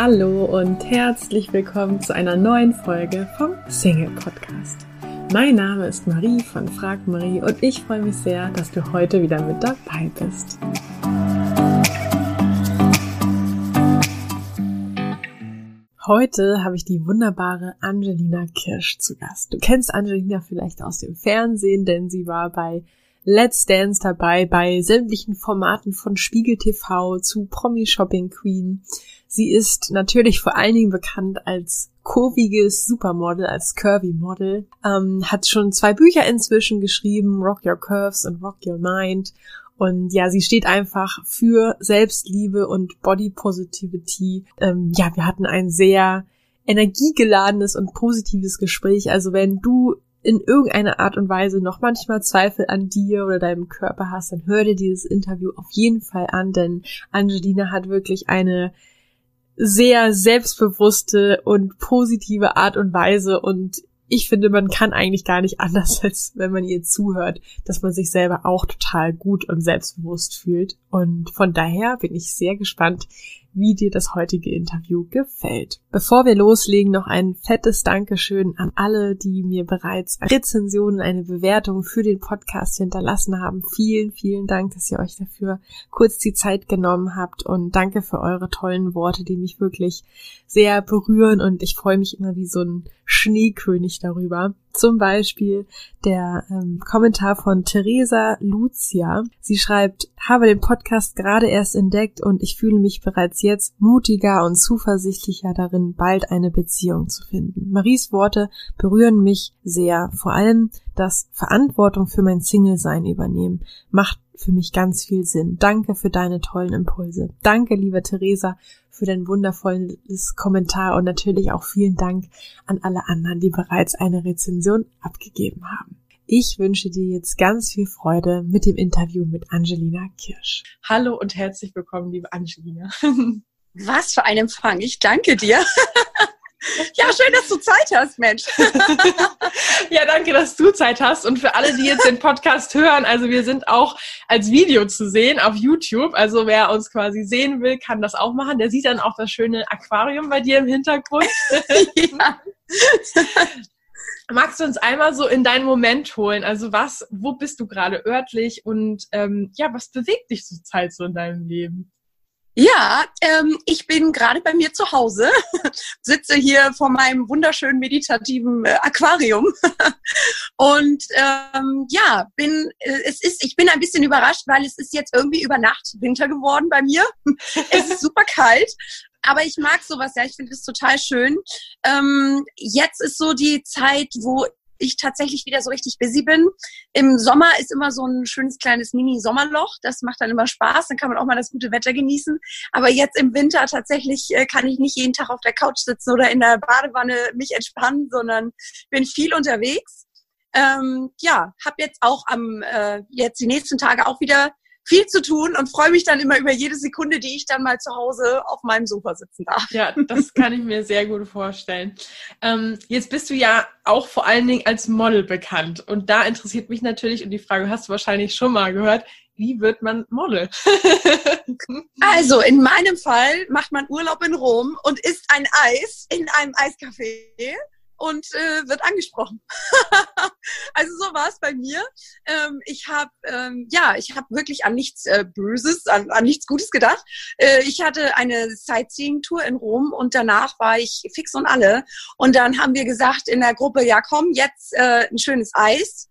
Hallo und herzlich willkommen zu einer neuen Folge vom Single Podcast. Mein Name ist Marie von Frag Marie und ich freue mich sehr, dass du heute wieder mit dabei bist. Heute habe ich die wunderbare Angelina Kirsch zu Gast. Du kennst Angelina vielleicht aus dem Fernsehen, denn sie war bei Let's Dance dabei, bei sämtlichen Formaten von Spiegel TV zu Promi Shopping Queen. Sie ist natürlich vor allen Dingen bekannt als kurviges Supermodel, als Curvy Model, ähm, hat schon zwei Bücher inzwischen geschrieben, Rock Your Curves und Rock Your Mind. Und ja, sie steht einfach für Selbstliebe und Body Positivity. Ähm, ja, wir hatten ein sehr energiegeladenes und positives Gespräch. Also wenn du in irgendeiner Art und Weise noch manchmal Zweifel an dir oder deinem Körper hast, dann hör dir dieses Interview auf jeden Fall an, denn Angelina hat wirklich eine sehr selbstbewusste und positive Art und Weise und ich finde, man kann eigentlich gar nicht anders, als wenn man ihr zuhört, dass man sich selber auch total gut und selbstbewusst fühlt. Und von daher bin ich sehr gespannt, wie dir das heutige Interview gefällt. Bevor wir loslegen, noch ein fettes Dankeschön an alle, die mir bereits Rezensionen, eine Bewertung für den Podcast hinterlassen haben. Vielen, vielen Dank, dass ihr euch dafür kurz die Zeit genommen habt und danke für eure tollen Worte, die mich wirklich sehr berühren und ich freue mich immer wie so ein Schneekönig darüber. Zum Beispiel der ähm, Kommentar von Theresa Lucia. Sie schreibt, habe den Podcast gerade erst entdeckt und ich fühle mich bereits jetzt mutiger und zuversichtlicher darin, bald eine Beziehung zu finden. Maries Worte berühren mich sehr. Vor allem das Verantwortung für mein Single-Sein übernehmen macht für mich ganz viel Sinn. Danke für deine tollen Impulse. Danke, liebe Theresa, für dein wundervolles Kommentar und natürlich auch vielen Dank an alle anderen, die bereits eine Rezension abgegeben haben. Ich wünsche dir jetzt ganz viel Freude mit dem Interview mit Angelina Kirsch. Hallo und herzlich willkommen, liebe Angelina. Was für ein Empfang. Ich danke dir. Ja, schön, dass du Zeit hast, Mensch. ja, danke, dass du Zeit hast. Und für alle, die jetzt den Podcast hören, also wir sind auch als Video zu sehen auf YouTube. Also wer uns quasi sehen will, kann das auch machen. Der sieht dann auch das schöne Aquarium bei dir im Hintergrund. ja. Magst du uns einmal so in deinen Moment holen? Also was, wo bist du gerade örtlich und ähm, ja, was bewegt dich zurzeit so in deinem Leben? Ja, ähm, ich bin gerade bei mir zu Hause, sitze hier vor meinem wunderschönen meditativen äh, Aquarium und ähm, ja, bin äh, es ist ich bin ein bisschen überrascht, weil es ist jetzt irgendwie über Nacht Winter geworden bei mir. es ist super kalt aber ich mag sowas ja, ich finde es total schön. Ähm, jetzt ist so die Zeit, wo ich tatsächlich wieder so richtig busy bin. Im Sommer ist immer so ein schönes kleines Mini-Sommerloch. Das macht dann immer Spaß. Dann kann man auch mal das gute Wetter genießen. Aber jetzt im Winter tatsächlich äh, kann ich nicht jeden Tag auf der Couch sitzen oder in der Badewanne mich entspannen, sondern bin viel unterwegs. Ähm, ja, habe jetzt auch am äh, jetzt die nächsten Tage auch wieder viel zu tun und freue mich dann immer über jede Sekunde, die ich dann mal zu Hause auf meinem Sofa sitzen darf. Ja, das kann ich mir sehr gut vorstellen. Ähm, jetzt bist du ja auch vor allen Dingen als Model bekannt und da interessiert mich natürlich und die Frage hast du wahrscheinlich schon mal gehört, wie wird man Model? also in meinem Fall macht man Urlaub in Rom und isst ein Eis in einem Eiscafé und äh, wird angesprochen. also so war es bei mir. Ähm, ich habe ähm, ja, ich habe wirklich an nichts äh, Böses, an, an nichts Gutes gedacht. Äh, ich hatte eine Sightseeing-Tour in Rom und danach war ich fix und alle. Und dann haben wir gesagt in der Gruppe, ja komm, jetzt äh, ein schönes Eis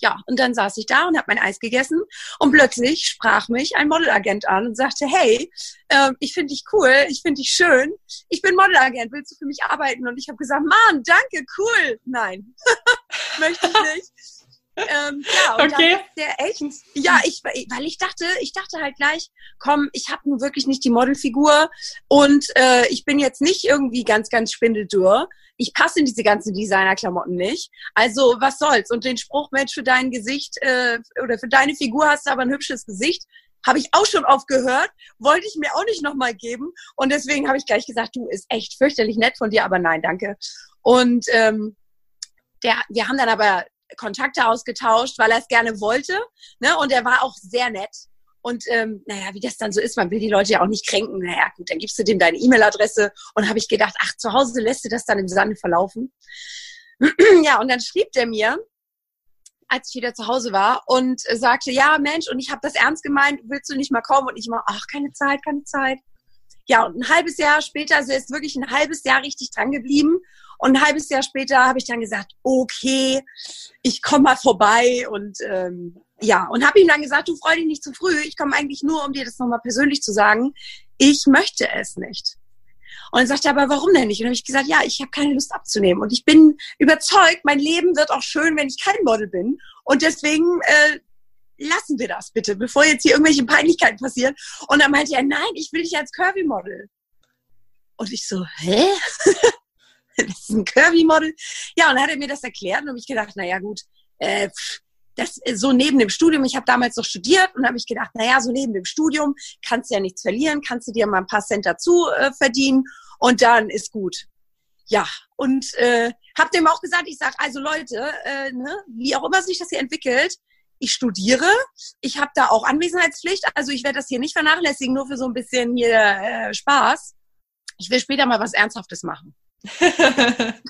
ja, und dann saß ich da und habe mein Eis gegessen und plötzlich sprach mich ein Modelagent an und sagte, hey, äh, ich finde dich cool, ich finde dich schön, ich bin Modelagent, willst du für mich arbeiten? Und ich habe gesagt, Mann, danke, cool. Nein, möchte ich nicht. Ähm, ja, und okay. der echt, ja, ich, weil ich dachte, ich dachte halt gleich, komm, ich habe nun wirklich nicht die Modelfigur und äh, ich bin jetzt nicht irgendwie ganz, ganz spindeldürr. Ich passe in diese ganzen Designerklamotten nicht. Also was soll's? Und den Spruch, Mensch, für dein Gesicht äh, oder für deine Figur hast du aber ein hübsches Gesicht, habe ich auch schon oft gehört, wollte ich mir auch nicht nochmal geben. Und deswegen habe ich gleich gesagt, du, ist echt fürchterlich nett von dir, aber nein, danke. Und ähm, der, wir haben dann aber Kontakte ausgetauscht, weil er es gerne wollte. Ne? Und er war auch sehr nett. Und ähm, naja, wie das dann so ist, man will die Leute ja auch nicht kränken. Naja, gut, dann gibst du dem deine E-Mail-Adresse und habe ich gedacht, ach, zu Hause lässt du das dann im Sande verlaufen. ja, und dann schrieb der mir, als ich wieder zu Hause war und sagte, ja, Mensch, und ich habe das ernst gemeint, willst du nicht mal kommen? Und ich immer, ach, keine Zeit, keine Zeit. Ja, und ein halbes Jahr später, also er ist wirklich ein halbes Jahr richtig dran geblieben. Und ein halbes Jahr später habe ich dann gesagt, okay, ich komme mal vorbei und ähm, ja, und habe ihm dann gesagt, du freu dich nicht zu früh, ich komme eigentlich nur, um dir das nochmal persönlich zu sagen, ich möchte es nicht. Und dann sagte er, aber warum denn nicht? Und dann habe ich gesagt, ja, ich habe keine Lust abzunehmen. Und ich bin überzeugt, mein Leben wird auch schön, wenn ich kein Model bin. Und deswegen äh, lassen wir das bitte, bevor jetzt hier irgendwelche Peinlichkeiten passieren. Und dann meinte er, nein, ich will dich als Curvy-Model. Und ich so, hä? das ist ein Curvy-Model? Ja, und dann hat er mir das erklärt und habe ich gedacht, naja gut, äh, das so neben dem Studium, ich habe damals noch studiert und habe ich gedacht, naja, so neben dem Studium kannst du ja nichts verlieren, kannst du dir mal ein paar Cent dazu äh, verdienen und dann ist gut. Ja, und äh, habe dem auch gesagt, ich sage, also Leute, äh, ne, wie auch immer sich das hier entwickelt, ich studiere, ich habe da auch Anwesenheitspflicht, also ich werde das hier nicht vernachlässigen, nur für so ein bisschen hier äh, Spaß. Ich will später mal was Ernsthaftes machen.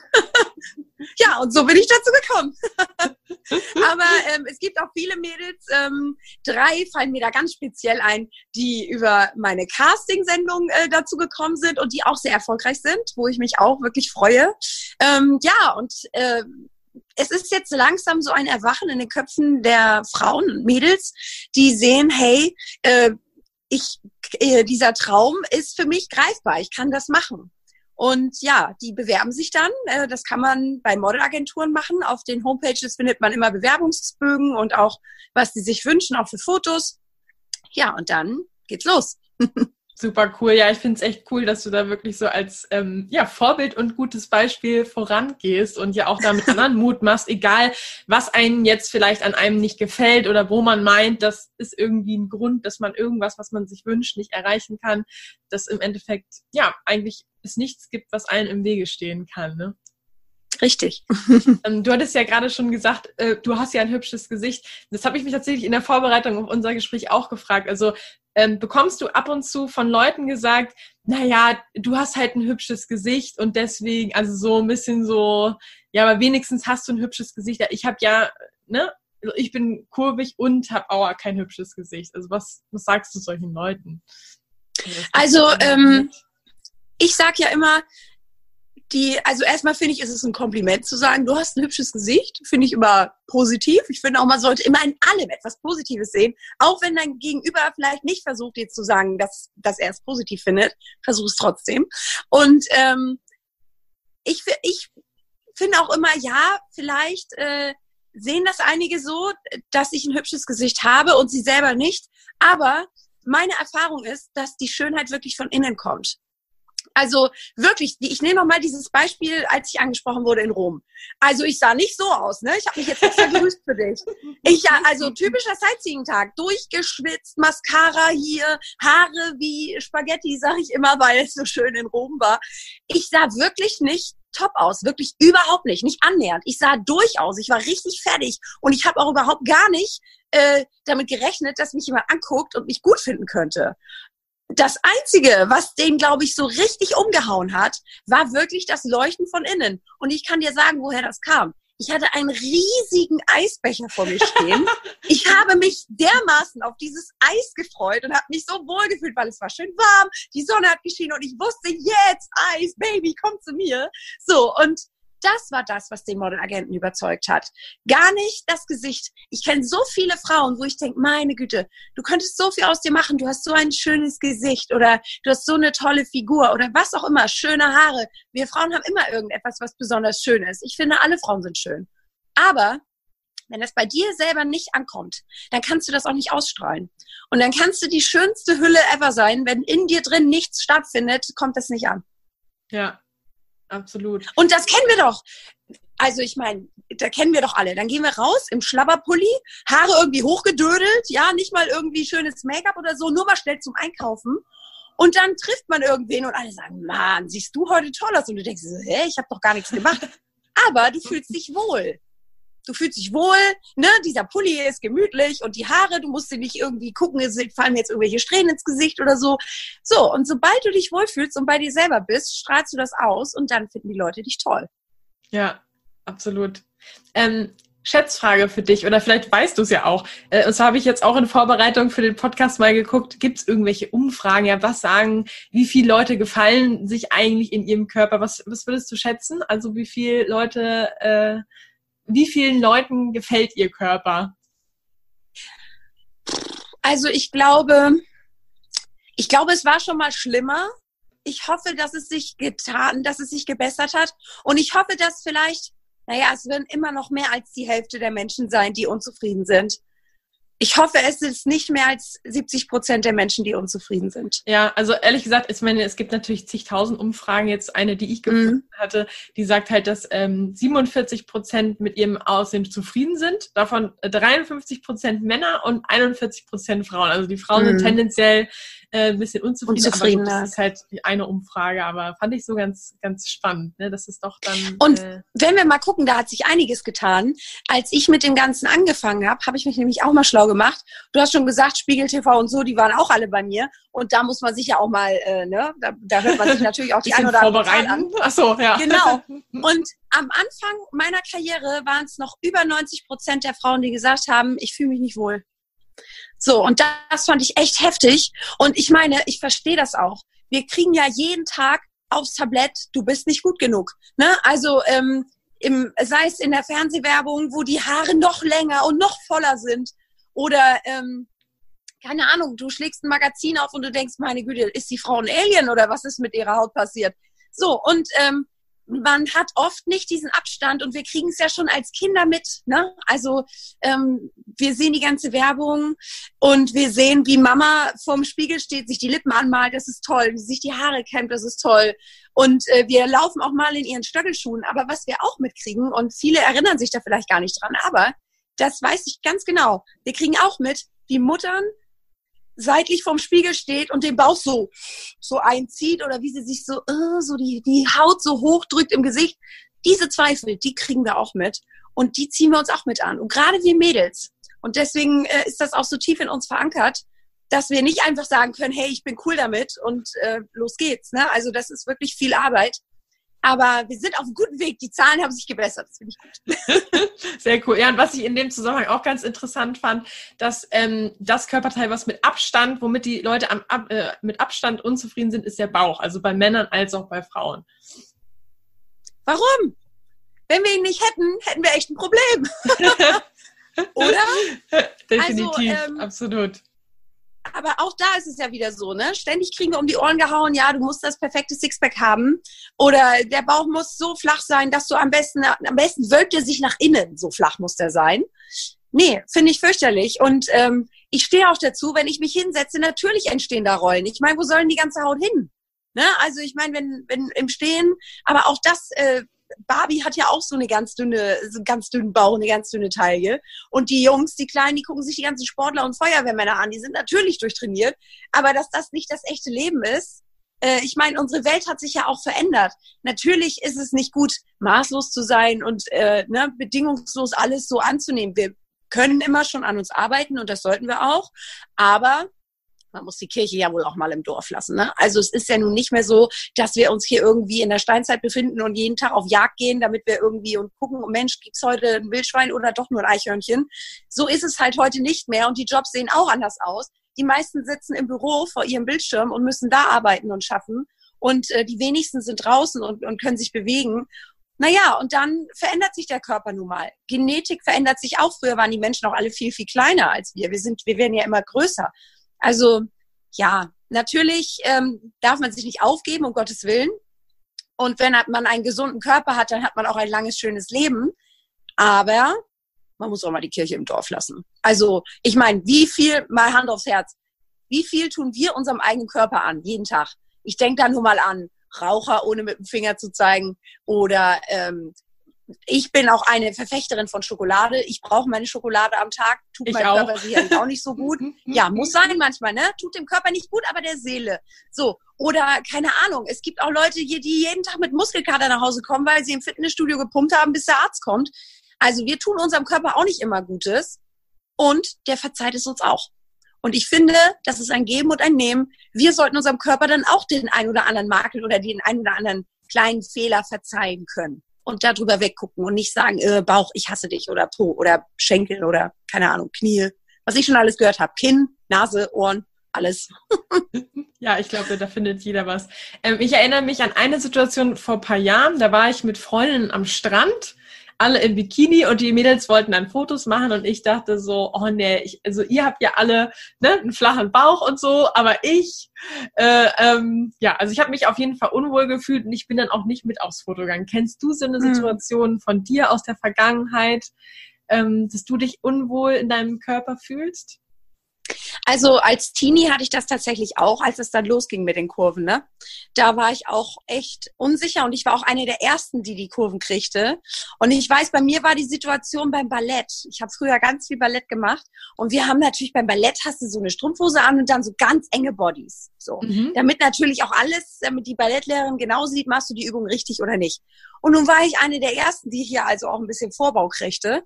ja, und so bin ich dazu gekommen. Aber ähm, es gibt auch viele Mädels, ähm, drei fallen mir da ganz speziell ein, die über meine Casting-Sendung äh, dazu gekommen sind und die auch sehr erfolgreich sind, wo ich mich auch wirklich freue. Ähm, ja, und äh, es ist jetzt langsam so ein Erwachen in den Köpfen der Frauen und Mädels, die sehen, hey, äh, ich, äh, dieser Traum ist für mich greifbar, ich kann das machen. Und ja, die bewerben sich dann. Äh, das kann man bei Modelagenturen machen. Auf den Homepages findet man immer Bewerbungsbögen und auch, was sie sich wünschen, auch für Fotos. Ja, und dann geht's los. Super cool. Ja, ich finde es echt cool, dass du da wirklich so als ähm, ja, Vorbild und gutes Beispiel vorangehst und ja auch damit anderen Mut machst, egal was einem jetzt vielleicht an einem nicht gefällt oder wo man meint, das ist irgendwie ein Grund, dass man irgendwas, was man sich wünscht, nicht erreichen kann, dass im Endeffekt ja eigentlich es nichts gibt, was allen im Wege stehen kann. Ne? Richtig. Ähm, du hattest ja gerade schon gesagt, äh, du hast ja ein hübsches Gesicht. Das habe ich mich tatsächlich in der Vorbereitung auf unser Gespräch auch gefragt. Also ähm, bekommst du ab und zu von Leuten gesagt, naja, du hast halt ein hübsches Gesicht und deswegen, also so ein bisschen so, ja, aber wenigstens hast du ein hübsches Gesicht. Ich habe ja, ne, also ich bin kurvig und habe auch kein hübsches Gesicht. Also was, was sagst du solchen Leuten? Also, ähm, ich sag ja immer, die, also erstmal finde ich, ist es ein Kompliment zu sagen, du hast ein hübsches Gesicht, finde ich immer positiv. Ich finde auch, man sollte immer in allem etwas Positives sehen. Auch wenn dein Gegenüber vielleicht nicht versucht, dir zu sagen, dass, dass er es positiv findet, versuch es trotzdem. Und ähm, ich, ich finde auch immer, ja, vielleicht äh, sehen das einige so, dass ich ein hübsches Gesicht habe und sie selber nicht. Aber meine Erfahrung ist, dass die Schönheit wirklich von innen kommt. Also wirklich, ich nehme mal dieses Beispiel, als ich angesprochen wurde in Rom. Also ich sah nicht so aus, ne? Ich habe mich jetzt extra gerüst für dich. Ich ja, also typischer Sightseeing-Tag, durchgeschwitzt, Mascara hier, Haare wie Spaghetti, sage ich immer, weil es so schön in Rom war. Ich sah wirklich nicht top aus, wirklich überhaupt nicht, nicht annähernd. Ich sah durchaus, ich war richtig fertig und ich habe auch überhaupt gar nicht äh, damit gerechnet, dass mich jemand anguckt und mich gut finden könnte das Einzige, was den, glaube ich, so richtig umgehauen hat, war wirklich das Leuchten von innen. Und ich kann dir sagen, woher das kam. Ich hatte einen riesigen Eisbecher vor mir stehen. Ich habe mich dermaßen auf dieses Eis gefreut und habe mich so wohl gefühlt, weil es war schön warm, die Sonne hat geschienen und ich wusste, jetzt Eis, Baby, komm zu mir. So, und das war das, was den Modelagenten überzeugt hat. Gar nicht das Gesicht. Ich kenne so viele Frauen, wo ich denke, meine Güte, du könntest so viel aus dir machen, du hast so ein schönes Gesicht oder du hast so eine tolle Figur oder was auch immer, schöne Haare. Wir Frauen haben immer irgendetwas, was besonders schön ist. Ich finde, alle Frauen sind schön. Aber wenn das bei dir selber nicht ankommt, dann kannst du das auch nicht ausstrahlen. Und dann kannst du die schönste Hülle ever sein. Wenn in dir drin nichts stattfindet, kommt das nicht an. Ja, Absolut. Und das kennen wir doch. Also ich meine, da kennen wir doch alle. Dann gehen wir raus im Schlabberpulli, Haare irgendwie hochgedödelt, ja, nicht mal irgendwie schönes Make-up oder so, nur mal schnell zum Einkaufen. Und dann trifft man irgendwen und alle sagen, Mann, siehst du heute toll aus? Und du denkst, hä, ich habe doch gar nichts gemacht. Aber du fühlst dich wohl. Du fühlst dich wohl, ne, dieser Pulli ist gemütlich und die Haare, du musst dir nicht irgendwie gucken, es fallen jetzt irgendwelche Strähnen ins Gesicht oder so. So, und sobald du dich wohlfühlst und bei dir selber bist, strahlst du das aus und dann finden die Leute dich toll. Ja, absolut. Ähm, Schätzfrage für dich, oder vielleicht weißt du es ja auch. Äh, und zwar habe ich jetzt auch in Vorbereitung für den Podcast mal geguckt, gibt es irgendwelche Umfragen, ja, was sagen, wie viele Leute gefallen sich eigentlich in ihrem Körper? Was, was würdest du schätzen? Also wie viele Leute, äh, wie vielen Leuten gefällt ihr Körper? Also ich glaube, ich glaube, es war schon mal schlimmer. Ich hoffe, dass es sich getan, dass es sich gebessert hat. Und ich hoffe, dass vielleicht naja, es werden immer noch mehr als die Hälfte der Menschen sein, die unzufrieden sind. Ich hoffe, es ist nicht mehr als 70 Prozent der Menschen, die unzufrieden sind. Ja, also ehrlich gesagt, ich meine, es gibt natürlich zigtausend Umfragen. Jetzt eine, die ich gefunden mhm. hatte, die sagt halt, dass ähm, 47 Prozent mit ihrem Aussehen zufrieden sind. Davon 53 Prozent Männer und 41 Prozent Frauen. Also die Frauen mhm. sind tendenziell äh, ein bisschen unzufrieden. unzufrieden aber das ist halt eine Umfrage, aber fand ich so ganz, ganz spannend. Ne? Das ist doch dann. Und äh, wenn wir mal gucken, da hat sich einiges getan. Als ich mit dem Ganzen angefangen habe, habe ich mich nämlich auch mal schlau gemacht. Du hast schon gesagt, Spiegel TV und so, die waren auch alle bei mir. Und da muss man sich ja auch mal, äh, ne, da, da hört man sich natürlich auch die ein oder andere an. Ach so, ja. Genau. Und am Anfang meiner Karriere waren es noch über 90 Prozent der Frauen, die gesagt haben, ich fühle mich nicht wohl. So, und das fand ich echt heftig. Und ich meine, ich verstehe das auch. Wir kriegen ja jeden Tag aufs Tablett, du bist nicht gut genug. Ne? Also ähm, im, sei es in der Fernsehwerbung, wo die Haare noch länger und noch voller sind. Oder ähm, keine Ahnung, du schlägst ein Magazin auf und du denkst, meine Güte, ist die Frau ein Alien oder was ist mit ihrer Haut passiert? So, und ähm, man hat oft nicht diesen Abstand und wir kriegen es ja schon als Kinder mit. Ne? Also ähm, wir sehen die ganze Werbung und wir sehen, wie Mama vorm Spiegel steht, sich die Lippen anmalt, das ist toll, wie sich die Haare kämmt, das ist toll. Und äh, wir laufen auch mal in ihren Stöckelschuhen. Aber was wir auch mitkriegen, und viele erinnern sich da vielleicht gar nicht dran, aber das weiß ich ganz genau. Wir kriegen auch mit, wie Muttern seitlich vorm Spiegel steht und den Bauch so, so einzieht oder wie sie sich so, uh, so die, die Haut so hochdrückt im Gesicht. Diese Zweifel, die kriegen wir auch mit und die ziehen wir uns auch mit an. Und gerade wir Mädels. Und deswegen äh, ist das auch so tief in uns verankert, dass wir nicht einfach sagen können, hey, ich bin cool damit und äh, los geht's. Ne? Also das ist wirklich viel Arbeit. Aber wir sind auf einem guten Weg. Die Zahlen haben sich gebessert. Das finde ich gut. Sehr cool. Ja, und was ich in dem Zusammenhang auch ganz interessant fand, dass ähm, das Körperteil, was mit Abstand, womit die Leute am, ab, äh, mit Abstand unzufrieden sind, ist der Bauch. Also bei Männern als auch bei Frauen. Warum? Wenn wir ihn nicht hätten, hätten wir echt ein Problem. Oder? Definitiv, also, ähm, absolut aber auch da ist es ja wieder so, ne? Ständig kriegen wir um die Ohren gehauen, ja, du musst das perfekte Sixpack haben. Oder der Bauch muss so flach sein, dass du am besten, am besten wölbt er sich nach innen, so flach muss der sein. Nee, finde ich fürchterlich. Und ähm, ich stehe auch dazu, wenn ich mich hinsetze, natürlich entstehen da Rollen. Ich meine, wo sollen die ganze Haut hin? Ne? Also ich meine, wenn, wenn im Stehen, aber auch das äh, Barbie hat ja auch so eine ganz dünne, so einen ganz dünnen Bauch, eine ganz dünne Taille. Und die Jungs, die Kleinen, die gucken sich die ganzen Sportler und Feuerwehrmänner an. Die sind natürlich durchtrainiert. Aber dass das nicht das echte Leben ist, äh, ich meine, unsere Welt hat sich ja auch verändert. Natürlich ist es nicht gut, maßlos zu sein und äh, ne, bedingungslos alles so anzunehmen. Wir können immer schon an uns arbeiten und das sollten wir auch. Aber man muss die Kirche ja wohl auch mal im Dorf lassen. Ne? Also es ist ja nun nicht mehr so, dass wir uns hier irgendwie in der Steinzeit befinden und jeden Tag auf Jagd gehen, damit wir irgendwie und gucken, oh Mensch, gibt's heute ein Wildschwein oder doch nur ein Eichhörnchen? So ist es halt heute nicht mehr und die Jobs sehen auch anders aus. Die meisten sitzen im Büro vor ihrem Bildschirm und müssen da arbeiten und schaffen. Und äh, die wenigsten sind draußen und, und können sich bewegen. Naja, und dann verändert sich der Körper nun mal. Genetik verändert sich auch. Früher waren die Menschen auch alle viel, viel kleiner als wir. Wir sind, wir werden ja immer größer. Also ja, natürlich ähm, darf man sich nicht aufgeben, um Gottes Willen. Und wenn man einen gesunden Körper hat, dann hat man auch ein langes, schönes Leben. Aber man muss auch mal die Kirche im Dorf lassen. Also ich meine, wie viel, mal Hand aufs Herz, wie viel tun wir unserem eigenen Körper an, jeden Tag? Ich denke da nur mal an Raucher, ohne mit dem Finger zu zeigen, oder ähm, ich bin auch eine Verfechterin von Schokolade. Ich brauche meine Schokolade am Tag. Tut meinem Körper sicherlich auch nicht so gut. Ja, muss sein manchmal, ne? Tut dem Körper nicht gut, aber der Seele. So. Oder, keine Ahnung, es gibt auch Leute, die jeden Tag mit Muskelkater nach Hause kommen, weil sie im Fitnessstudio gepumpt haben, bis der Arzt kommt. Also wir tun unserem Körper auch nicht immer Gutes und der verzeiht es uns auch. Und ich finde, das ist ein Geben und ein Nehmen. Wir sollten unserem Körper dann auch den ein oder anderen Makel oder den ein oder anderen kleinen Fehler verzeihen können und darüber weggucken und nicht sagen, äh, Bauch, ich hasse dich oder Po oder Schenkel oder keine Ahnung, Knie, was ich schon alles gehört habe. Kinn, Nase, Ohren, alles. ja, ich glaube, da findet jeder was. Ähm, ich erinnere mich an eine Situation vor ein paar Jahren, da war ich mit Freundinnen am Strand alle im Bikini und die Mädels wollten dann Fotos machen und ich dachte so, oh nee, ich, also ihr habt ja alle ne, einen flachen Bauch und so, aber ich, äh, ähm, ja, also ich habe mich auf jeden Fall unwohl gefühlt und ich bin dann auch nicht mit aufs Foto gegangen. Kennst du so eine hm. Situation mhm. von dir aus der Vergangenheit, ähm, dass du dich unwohl in deinem Körper fühlst? Also als Teenie hatte ich das tatsächlich auch, als es dann losging mit den Kurven. Ne? Da war ich auch echt unsicher und ich war auch eine der ersten, die die Kurven kriegte. Und ich weiß, bei mir war die Situation beim Ballett. Ich habe früher ganz viel Ballett gemacht und wir haben natürlich beim Ballett hast du so eine Strumpfhose an und dann so ganz enge Bodies. So, mhm. damit natürlich auch alles, damit die Ballettlehrerin genau sieht, machst du die Übung richtig oder nicht. Und nun war ich eine der ersten, die hier also auch ein bisschen Vorbau kriegte.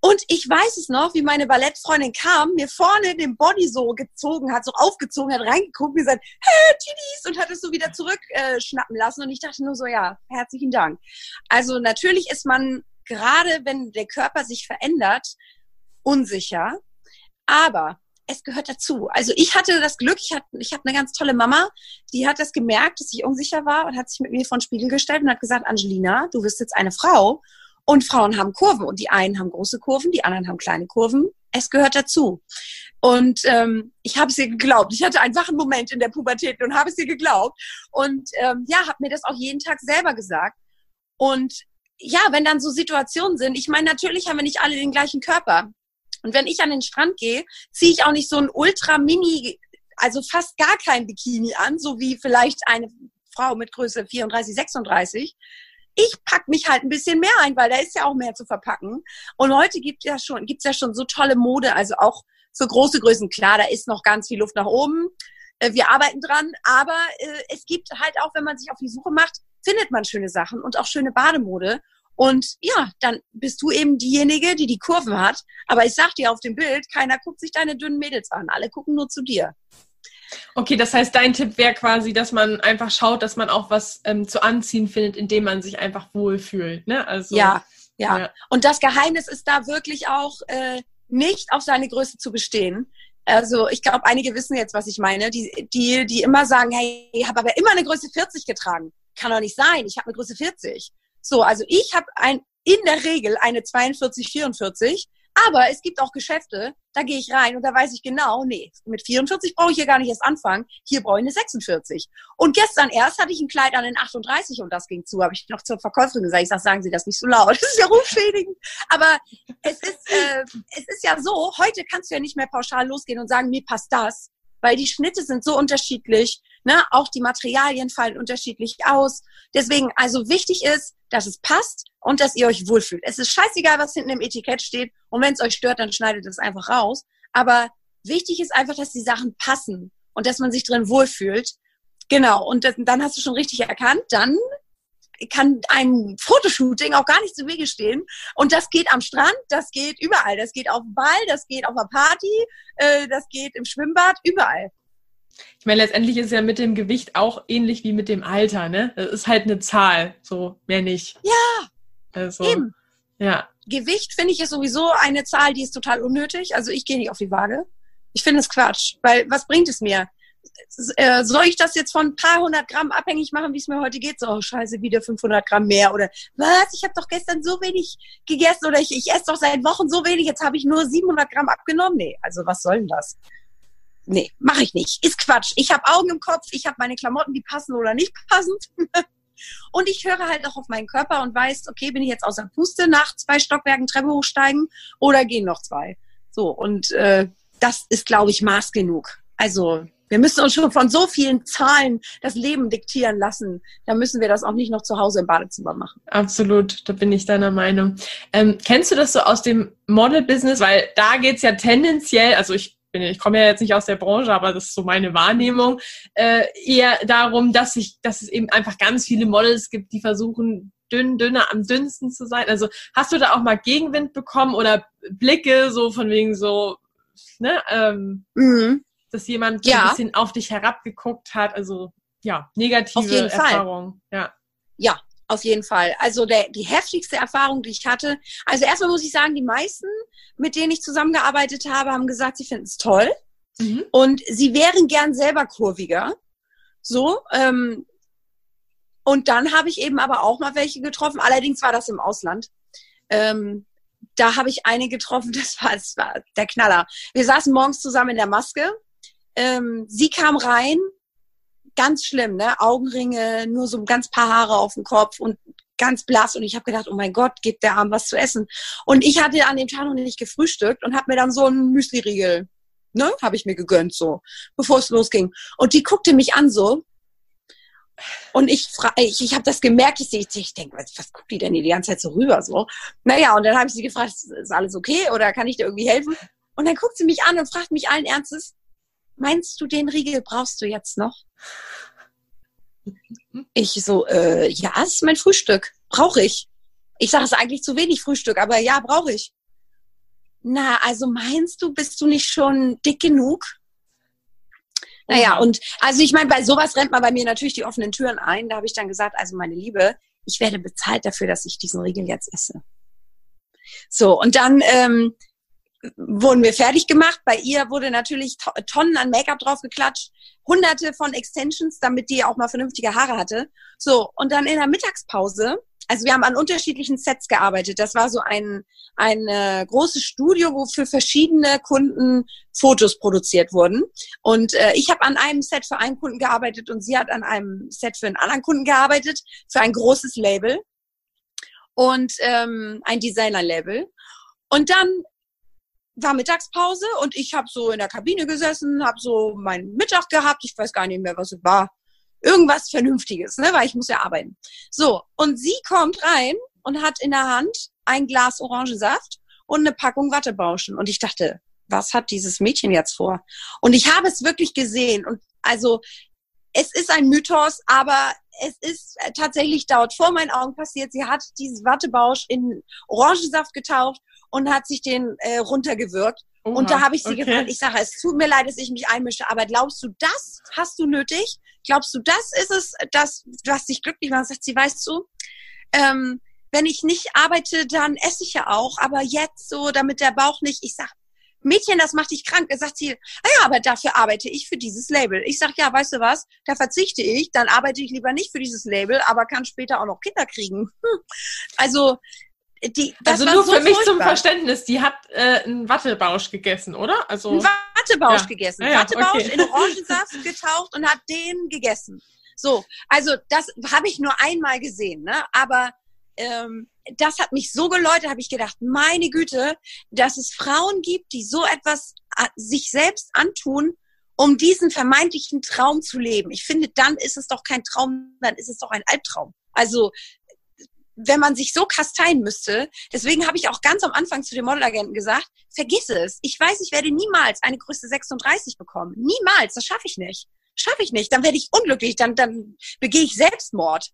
Und ich weiß es noch, wie meine Ballettfreundin kam, mir vorne den Body so gezogen hat, so aufgezogen hat, reingeguckt und gesagt, hey, Tidis, und hat es so wieder zurückschnappen äh, lassen. Und ich dachte nur so, ja, herzlichen Dank. Also natürlich ist man, gerade wenn der Körper sich verändert, unsicher. Aber es gehört dazu. Also ich hatte das Glück, ich, hatte, ich habe eine ganz tolle Mama, die hat das gemerkt, dass ich unsicher war und hat sich mit mir vor den Spiegel gestellt und hat gesagt, Angelina, du bist jetzt eine Frau und Frauen haben Kurven und die einen haben große Kurven, die anderen haben kleine Kurven. Es gehört dazu. Und ähm, ich habe es ihr geglaubt. Ich hatte einen Moment in der Pubertät und habe es ihr geglaubt. Und ähm, ja, habe mir das auch jeden Tag selber gesagt. Und ja, wenn dann so Situationen sind, ich meine, natürlich haben wir nicht alle den gleichen Körper. Und wenn ich an den Strand gehe, ziehe ich auch nicht so ein ultra-mini, also fast gar kein Bikini an, so wie vielleicht eine Frau mit Größe 34, 36, ich pack mich halt ein bisschen mehr ein, weil da ist ja auch mehr zu verpacken. Und heute gibt ja schon, gibt's ja schon so tolle Mode, also auch für große Größen. Klar, da ist noch ganz viel Luft nach oben. Äh, wir arbeiten dran, aber äh, es gibt halt auch, wenn man sich auf die Suche macht, findet man schöne Sachen und auch schöne Bademode. Und ja, dann bist du eben diejenige, die die Kurven hat. Aber ich sag dir auf dem Bild, keiner guckt sich deine dünnen Mädels an. Alle gucken nur zu dir. Okay, das heißt, dein Tipp wäre quasi, dass man einfach schaut, dass man auch was ähm, zu anziehen findet, indem man sich einfach wohlfühlt. Ne? Also, ja, ja, ja. Und das Geheimnis ist da wirklich auch äh, nicht auf seine Größe zu bestehen. Also ich glaube, einige wissen jetzt, was ich meine, die, die, die immer sagen, hey, ich habe aber immer eine Größe 40 getragen. Kann doch nicht sein, ich habe eine Größe 40. So, also ich habe ein, in der Regel eine 42, 44 aber es gibt auch Geschäfte, da gehe ich rein und da weiß ich genau, nee, mit 44 brauche ich hier gar nicht erst anfangen, hier brauche ich eine 46. Und gestern erst hatte ich ein Kleid an den 38 und das ging zu, habe ich noch zur Verkäuferin gesagt, ich sage, sagen Sie das nicht so laut, das ist ja rufschädigend. Aber es ist, äh, es ist ja so, heute kannst du ja nicht mehr pauschal losgehen und sagen, mir passt das, weil die Schnitte sind so unterschiedlich, ne? auch die Materialien fallen unterschiedlich aus. Deswegen, also wichtig ist, dass es passt und dass ihr euch wohlfühlt. Es ist scheißegal, was hinten im Etikett steht und wenn es euch stört, dann schneidet es einfach raus. Aber wichtig ist einfach, dass die Sachen passen und dass man sich drin wohlfühlt. Genau, und das, dann hast du schon richtig erkannt, dann kann ein Fotoshooting auch gar nicht zu Wege stehen. Und das geht am Strand, das geht überall. Das geht auf dem Ball, das geht auf einer Party, äh, das geht im Schwimmbad, überall. Ich meine, letztendlich ist es ja mit dem Gewicht auch ähnlich wie mit dem Alter, ne? Das ist halt eine Zahl, so mehr nicht. Ja. Also, eben. Ja. Gewicht finde ich ist sowieso eine Zahl, die ist total unnötig. Also ich gehe nicht auf die Waage. Ich finde es Quatsch, weil was bringt es mir? Äh, soll ich das jetzt von ein paar hundert Gramm abhängig machen, wie es mir heute geht? So, oh, scheiße, wieder 500 Gramm mehr. Oder was, ich habe doch gestern so wenig gegessen oder ich, ich esse doch seit Wochen so wenig, jetzt habe ich nur 700 Gramm abgenommen. Nee, also was soll denn das? Nee, mache ich nicht. Ist Quatsch. Ich habe Augen im Kopf, ich habe meine Klamotten, die passen oder nicht passend. und ich höre halt auch auf meinen Körper und weiß, okay, bin ich jetzt außer Puste nach zwei Stockwerken Treppe hochsteigen oder gehen noch zwei? So, und äh, das ist, glaube ich, Maß genug. Also wir müssen uns schon von so vielen Zahlen das Leben diktieren lassen. Da müssen wir das auch nicht noch zu Hause im Badezimmer machen. Absolut, da bin ich deiner Meinung. Ähm, kennst du das so aus dem Model-Business? Weil da geht's ja tendenziell, also ich bin, ich komme ja jetzt nicht aus der Branche, aber das ist so meine Wahrnehmung, äh, eher darum, dass ich, dass es eben einfach ganz viele Models gibt, die versuchen, dünn, dünner, am dünnsten zu sein? Also hast du da auch mal Gegenwind bekommen oder Blicke so von wegen so, ne, ähm, mhm. dass jemand ja. ein bisschen auf dich herabgeguckt hat? Also ja, negative Erfahrungen. Ja. Ja, auf jeden Fall. Also der, die heftigste Erfahrung, die ich hatte, also erstmal muss ich sagen, die meisten, mit denen ich zusammengearbeitet habe, haben gesagt, sie finden es toll mhm. und sie wären gern selber kurviger. So, ähm, und dann habe ich eben aber auch mal welche getroffen. Allerdings war das im Ausland. Ähm, da habe ich eine getroffen, das war, das war der Knaller. Wir saßen morgens zusammen in der Maske. Ähm, sie kam rein ganz schlimm, ne? Augenringe, nur so ganz paar Haare auf dem Kopf und ganz blass und ich habe gedacht, oh mein Gott, gibt der Arm was zu essen. Und ich hatte an dem Tag noch nicht gefrühstückt und habe mir dann so einen Müsli-Riegel, ne, habe ich mir gegönnt so, bevor es losging. Und die guckte mich an so und ich ich, ich habe das gemerkt, ich, ich, ich denke, was, was guckt die denn die ganze Zeit so rüber so? Naja, und dann habe ich sie gefragt, ist alles okay oder kann ich dir irgendwie helfen? Und dann guckt sie mich an und fragt mich allen Ernstes, meinst du, den Riegel brauchst du jetzt noch? Ich so, äh, ja, es ist mein Frühstück. Brauche ich. Ich sage, es eigentlich zu wenig Frühstück, aber ja, brauche ich. Na, also meinst du, bist du nicht schon dick genug? Naja, und also ich meine, bei sowas rennt man bei mir natürlich die offenen Türen ein. Da habe ich dann gesagt, also meine Liebe, ich werde bezahlt dafür, dass ich diesen Riegel jetzt esse. So, und dann ähm, wurden wir fertig gemacht. Bei ihr wurde natürlich Tonnen an Make-up draufgeklatscht, hunderte von Extensions, damit die auch mal vernünftige Haare hatte. So, und dann in der Mittagspause, also wir haben an unterschiedlichen Sets gearbeitet. Das war so ein, ein äh, großes Studio, wo für verschiedene Kunden Fotos produziert wurden. Und äh, ich habe an einem Set für einen Kunden gearbeitet und sie hat an einem Set für einen anderen Kunden gearbeitet, für ein großes Label und ähm, ein Designer-Label. Und dann war Mittagspause und ich habe so in der Kabine gesessen, habe so meinen Mittag gehabt. Ich weiß gar nicht mehr, was es war. Irgendwas Vernünftiges, ne, weil ich muss ja arbeiten. So, und sie kommt rein und hat in der Hand ein Glas Orangensaft und eine Packung Wattebauschen. Und ich dachte, was hat dieses Mädchen jetzt vor? Und ich habe es wirklich gesehen. Und also, es ist ein Mythos, aber es ist tatsächlich dort vor meinen Augen passiert. Sie hat dieses Wattebausch in Orangensaft getaucht und hat sich den äh, runtergewürgt. Oha, und da habe ich sie okay. gefragt, ich sage, es tut mir leid, dass ich mich einmische, aber glaubst du, das hast du nötig? Glaubst du, das ist es, das, was dich glücklich macht? Sagt sie, weißt du, ähm, wenn ich nicht arbeite, dann esse ich ja auch, aber jetzt so, damit der Bauch nicht, ich sag, Mädchen, das macht dich krank. Er sagt sie, ah ja, aber dafür arbeite ich für dieses Label. Ich sag, ja, weißt du was, da verzichte ich, dann arbeite ich lieber nicht für dieses Label, aber kann später auch noch Kinder kriegen. Hm. Also die, das also nur so für mich zum Verständnis, die hat äh, einen Wattebausch gegessen, oder? Also einen Wattebausch ja. gegessen. Ja, ja, Wattebausch okay. in Orangensaft getaucht und hat den gegessen. So, also das habe ich nur einmal gesehen, ne? Aber ähm, das hat mich so geläutet, habe ich gedacht, meine Güte, dass es Frauen gibt, die so etwas äh, sich selbst antun, um diesen vermeintlichen Traum zu leben. Ich finde, dann ist es doch kein Traum, dann ist es doch ein Albtraum. Also wenn man sich so kasteien müsste, deswegen habe ich auch ganz am Anfang zu dem Modelagenten gesagt, vergiss es. Ich weiß, ich werde niemals eine Größe 36 bekommen. Niemals. Das schaffe ich nicht. Schaffe ich nicht. Dann werde ich unglücklich. Dann, dann begehe ich Selbstmord.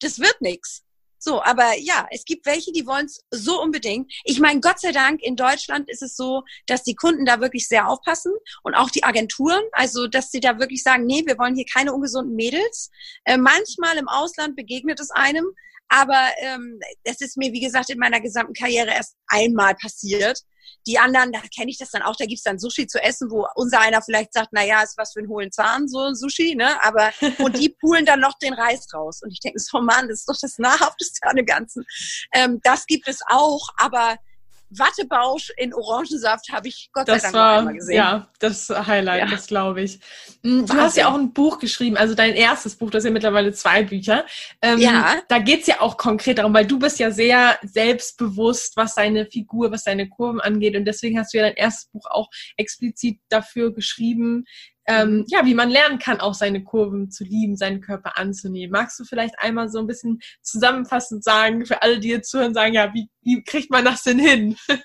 Das wird nichts. So, aber ja, es gibt welche, die wollen es so unbedingt. Ich meine, Gott sei Dank, in Deutschland ist es so, dass die Kunden da wirklich sehr aufpassen und auch die Agenturen, also dass sie da wirklich sagen, nee, wir wollen hier keine ungesunden Mädels. Äh, manchmal im Ausland begegnet es einem, aber ähm, das ist mir, wie gesagt, in meiner gesamten Karriere erst einmal passiert. Die anderen, da kenne ich das dann auch, da gibt's dann Sushi zu essen, wo unser einer vielleicht sagt, na ja, ist was für einen hohlen Zahn, so ein Sushi, ne? Aber und die pulen dann noch den Reis raus. Und ich denke so, Mann, das ist doch das Nahrhafteste an dem Ganzen. Ähm, das gibt es auch, aber Wattebausch in Orangensaft habe ich Gott das sei Dank war, einmal gesehen. Ja, das Highlight, ja. das glaube ich. Hm, du Wahnsinn. hast ja auch ein Buch geschrieben, also dein erstes Buch, das sind ja mittlerweile zwei Bücher. Ähm, ja. Da geht's ja auch konkret darum, weil du bist ja sehr selbstbewusst, was deine Figur, was deine Kurven angeht. Und deswegen hast du ja dein erstes Buch auch explizit dafür geschrieben, ähm, ja, wie man lernen kann, auch seine Kurven zu lieben, seinen Körper anzunehmen. Magst du vielleicht einmal so ein bisschen zusammenfassend sagen, für alle, die jetzt zuhören, sagen, ja, wie, wie kriegt man das denn hin?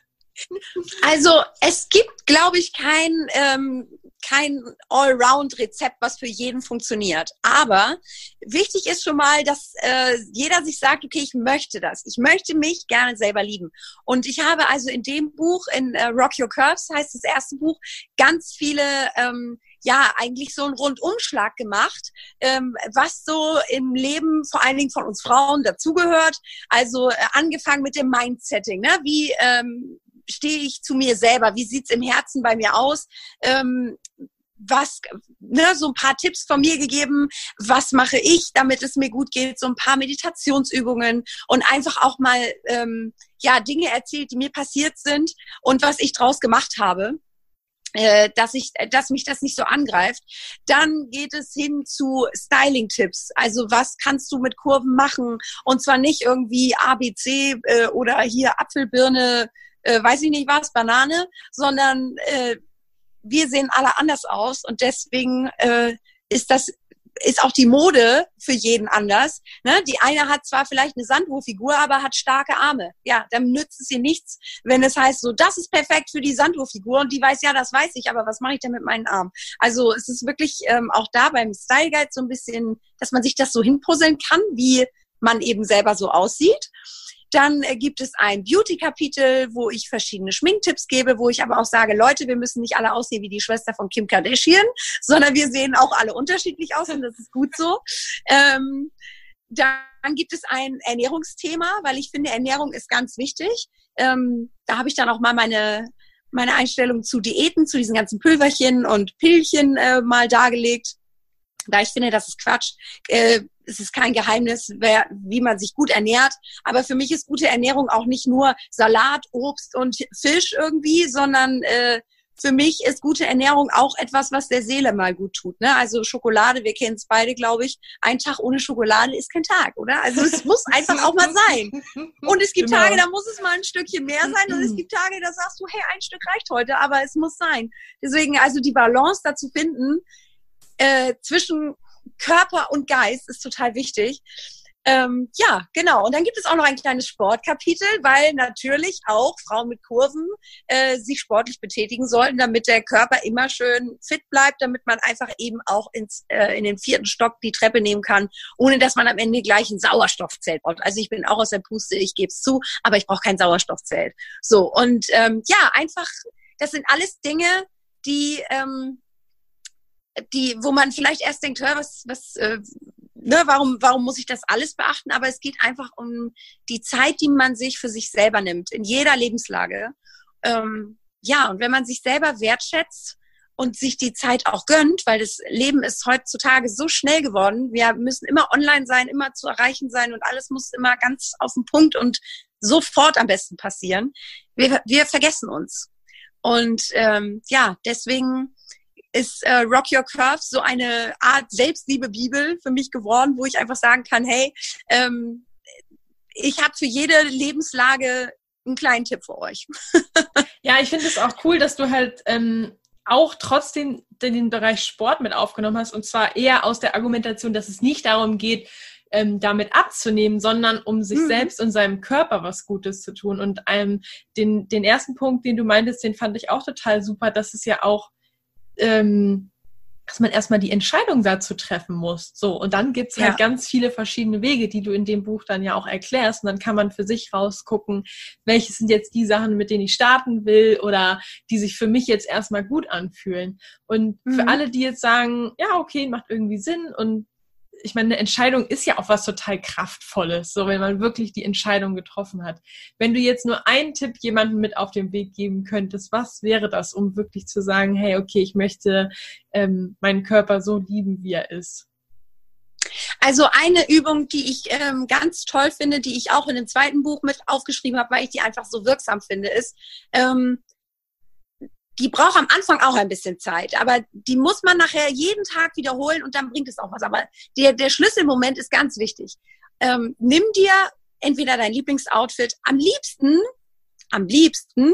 Also es gibt, glaube ich, kein, ähm, kein Allround-Rezept, was für jeden funktioniert. Aber wichtig ist schon mal, dass äh, jeder sich sagt, okay, ich möchte das. Ich möchte mich gerne selber lieben. Und ich habe also in dem Buch, in äh, Rock Your Curves heißt das erste Buch, ganz viele ähm, ja eigentlich so einen Rundumschlag gemacht, ähm, was so im Leben vor allen Dingen von uns Frauen dazugehört. Also äh, angefangen mit dem Mindsetting, ne? wie ähm, stehe ich zu mir selber, wie sieht's im Herzen bei mir aus. Ähm, was, ne, so ein paar Tipps von mir gegeben, was mache ich, damit es mir gut geht, so ein paar Meditationsübungen und einfach auch mal ähm, ja Dinge erzählt, die mir passiert sind und was ich draus gemacht habe dass ich, dass mich das nicht so angreift. Dann geht es hin zu Styling-Tipps. Also was kannst du mit Kurven machen? Und zwar nicht irgendwie ABC äh, oder hier Apfelbirne, äh, weiß ich nicht was, Banane, sondern äh, wir sehen alle anders aus und deswegen äh, ist das ist auch die Mode für jeden anders. Ne? Die eine hat zwar vielleicht eine Sandwurfigur, aber hat starke Arme. Ja, dann nützt es ihr nichts, wenn es heißt, so das ist perfekt für die Sandwurfigur und die weiß, ja, das weiß ich, aber was mache ich denn mit meinen Armen? Also es ist wirklich ähm, auch da beim Style Guide so ein bisschen, dass man sich das so hinpuzzeln kann, wie man eben selber so aussieht. Dann äh, gibt es ein Beauty-Kapitel, wo ich verschiedene Schminktipps gebe, wo ich aber auch sage, Leute, wir müssen nicht alle aussehen wie die Schwester von Kim Kardashian, sondern wir sehen auch alle unterschiedlich aus und das ist gut so. Ähm, dann gibt es ein Ernährungsthema, weil ich finde, Ernährung ist ganz wichtig. Ähm, da habe ich dann auch mal meine meine Einstellung zu Diäten, zu diesen ganzen Pülverchen und Pillchen äh, mal dargelegt da ich finde, das ist Quatsch. Äh, es ist kein Geheimnis, wer, wie man sich gut ernährt. Aber für mich ist gute Ernährung auch nicht nur Salat, Obst und Fisch irgendwie, sondern äh, für mich ist gute Ernährung auch etwas, was der Seele mal gut tut. Ne? Also Schokolade, wir kennen es beide, glaube ich. Ein Tag ohne Schokolade ist kein Tag, oder? Also es muss einfach auch mal sein. Und es gibt genau. Tage, da muss es mal ein Stückchen mehr sein. Und es gibt Tage, da sagst du, hey, ein Stück reicht heute, aber es muss sein. Deswegen also die Balance dazu finden, äh, zwischen Körper und Geist ist total wichtig. Ähm, ja, genau. Und dann gibt es auch noch ein kleines Sportkapitel, weil natürlich auch Frauen mit Kurven äh, sich sportlich betätigen sollten, damit der Körper immer schön fit bleibt, damit man einfach eben auch ins, äh, in den vierten Stock die Treppe nehmen kann, ohne dass man am Ende gleich ein Sauerstoffzelt braucht. Also ich bin auch aus der Puste, ich gebe es zu, aber ich brauche kein Sauerstoffzelt. So, und ähm, ja, einfach, das sind alles Dinge, die ähm, die, wo man vielleicht erst denkt, hör, was, was, äh, ne, warum, warum muss ich das alles beachten? Aber es geht einfach um die Zeit, die man sich für sich selber nimmt, in jeder Lebenslage. Ähm, ja, und wenn man sich selber wertschätzt und sich die Zeit auch gönnt, weil das Leben ist heutzutage so schnell geworden. Wir müssen immer online sein, immer zu erreichen sein und alles muss immer ganz auf den Punkt und sofort am besten passieren. Wir, wir vergessen uns. Und ähm, ja, deswegen ist äh, Rock Your Curves so eine Art Selbstliebe-Bibel für mich geworden, wo ich einfach sagen kann, hey, ähm, ich habe für jede Lebenslage einen kleinen Tipp für euch. ja, ich finde es auch cool, dass du halt ähm, auch trotzdem den Bereich Sport mit aufgenommen hast und zwar eher aus der Argumentation, dass es nicht darum geht, ähm, damit abzunehmen, sondern um sich mhm. selbst und seinem Körper was Gutes zu tun. Und ähm, den, den ersten Punkt, den du meintest, den fand ich auch total super, dass es ja auch ähm, dass man erstmal die Entscheidung dazu treffen muss. So, und dann gibt's halt ja. ganz viele verschiedene Wege, die du in dem Buch dann ja auch erklärst. Und dann kann man für sich rausgucken, welche sind jetzt die Sachen, mit denen ich starten will oder die sich für mich jetzt erstmal gut anfühlen. Und mhm. für alle, die jetzt sagen, ja, okay, macht irgendwie Sinn und ich meine, eine Entscheidung ist ja auch was total Kraftvolles, so wenn man wirklich die Entscheidung getroffen hat. Wenn du jetzt nur einen Tipp jemandem mit auf den Weg geben könntest, was wäre das, um wirklich zu sagen, hey, okay, ich möchte ähm, meinen Körper so lieben, wie er ist? Also eine Übung, die ich ähm, ganz toll finde, die ich auch in dem zweiten Buch mit aufgeschrieben habe, weil ich die einfach so wirksam finde, ist, ähm, die braucht am Anfang auch ein bisschen Zeit, aber die muss man nachher jeden Tag wiederholen und dann bringt es auch was. Aber der, der Schlüsselmoment ist ganz wichtig. Ähm, nimm dir entweder dein Lieblingsoutfit, am liebsten, am liebsten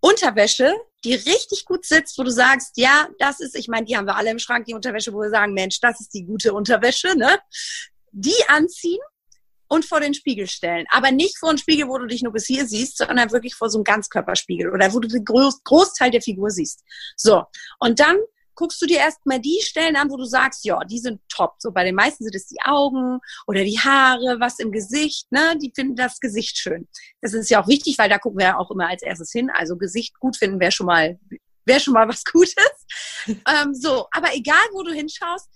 Unterwäsche, die richtig gut sitzt, wo du sagst, ja, das ist, ich meine, die haben wir alle im Schrank, die Unterwäsche, wo wir sagen, Mensch, das ist die gute Unterwäsche, ne? Die anziehen und vor den Spiegel stellen. Aber nicht vor einen Spiegel, wo du dich nur bis hier siehst, sondern wirklich vor so einem Ganzkörperspiegel oder wo du den Groß Großteil der Figur siehst. So. Und dann guckst du dir erstmal die Stellen an, wo du sagst, ja, die sind top. So bei den meisten sind es die Augen oder die Haare, was im Gesicht, ne? Die finden das Gesicht schön. Das ist ja auch wichtig, weil da gucken wir ja auch immer als erstes hin. Also Gesicht gut finden wäre schon mal, wäre schon mal was Gutes. ähm, so, aber egal, wo du hinschaust,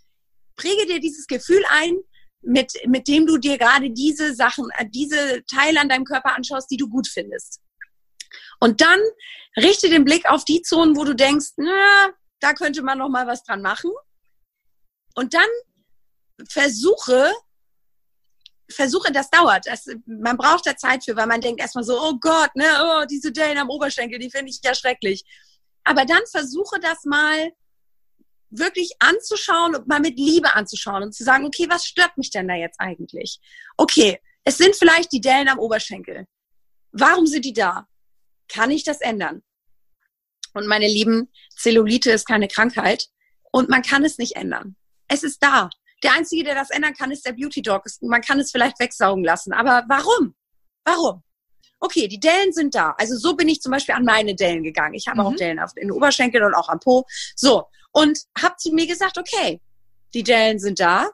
präge dir dieses Gefühl ein, mit, mit dem du dir gerade diese Sachen, äh, diese Teile an deinem Körper anschaust, die du gut findest. Und dann richte den Blick auf die Zonen, wo du denkst, na, da könnte man noch mal was dran machen. Und dann versuche, versuche, das dauert. Das, man braucht da Zeit für, weil man denkt erstmal so, oh Gott, ne, oh, diese Dellen am Oberschenkel, die finde ich ja schrecklich. Aber dann versuche das mal wirklich anzuschauen und mal mit Liebe anzuschauen und zu sagen, okay, was stört mich denn da jetzt eigentlich? Okay, es sind vielleicht die Dellen am Oberschenkel. Warum sind die da? Kann ich das ändern? Und meine Lieben, Zellulite ist keine Krankheit und man kann es nicht ändern. Es ist da. Der Einzige, der das ändern kann, ist der Beauty Dog. Man kann es vielleicht wegsaugen lassen. Aber warum? Warum? Okay, die Dellen sind da. Also so bin ich zum Beispiel an meine Dellen gegangen. Ich habe mhm. auch Dellen auf den Oberschenkeln und auch am Po. So, und habe zu mir gesagt, okay, die Dellen sind da.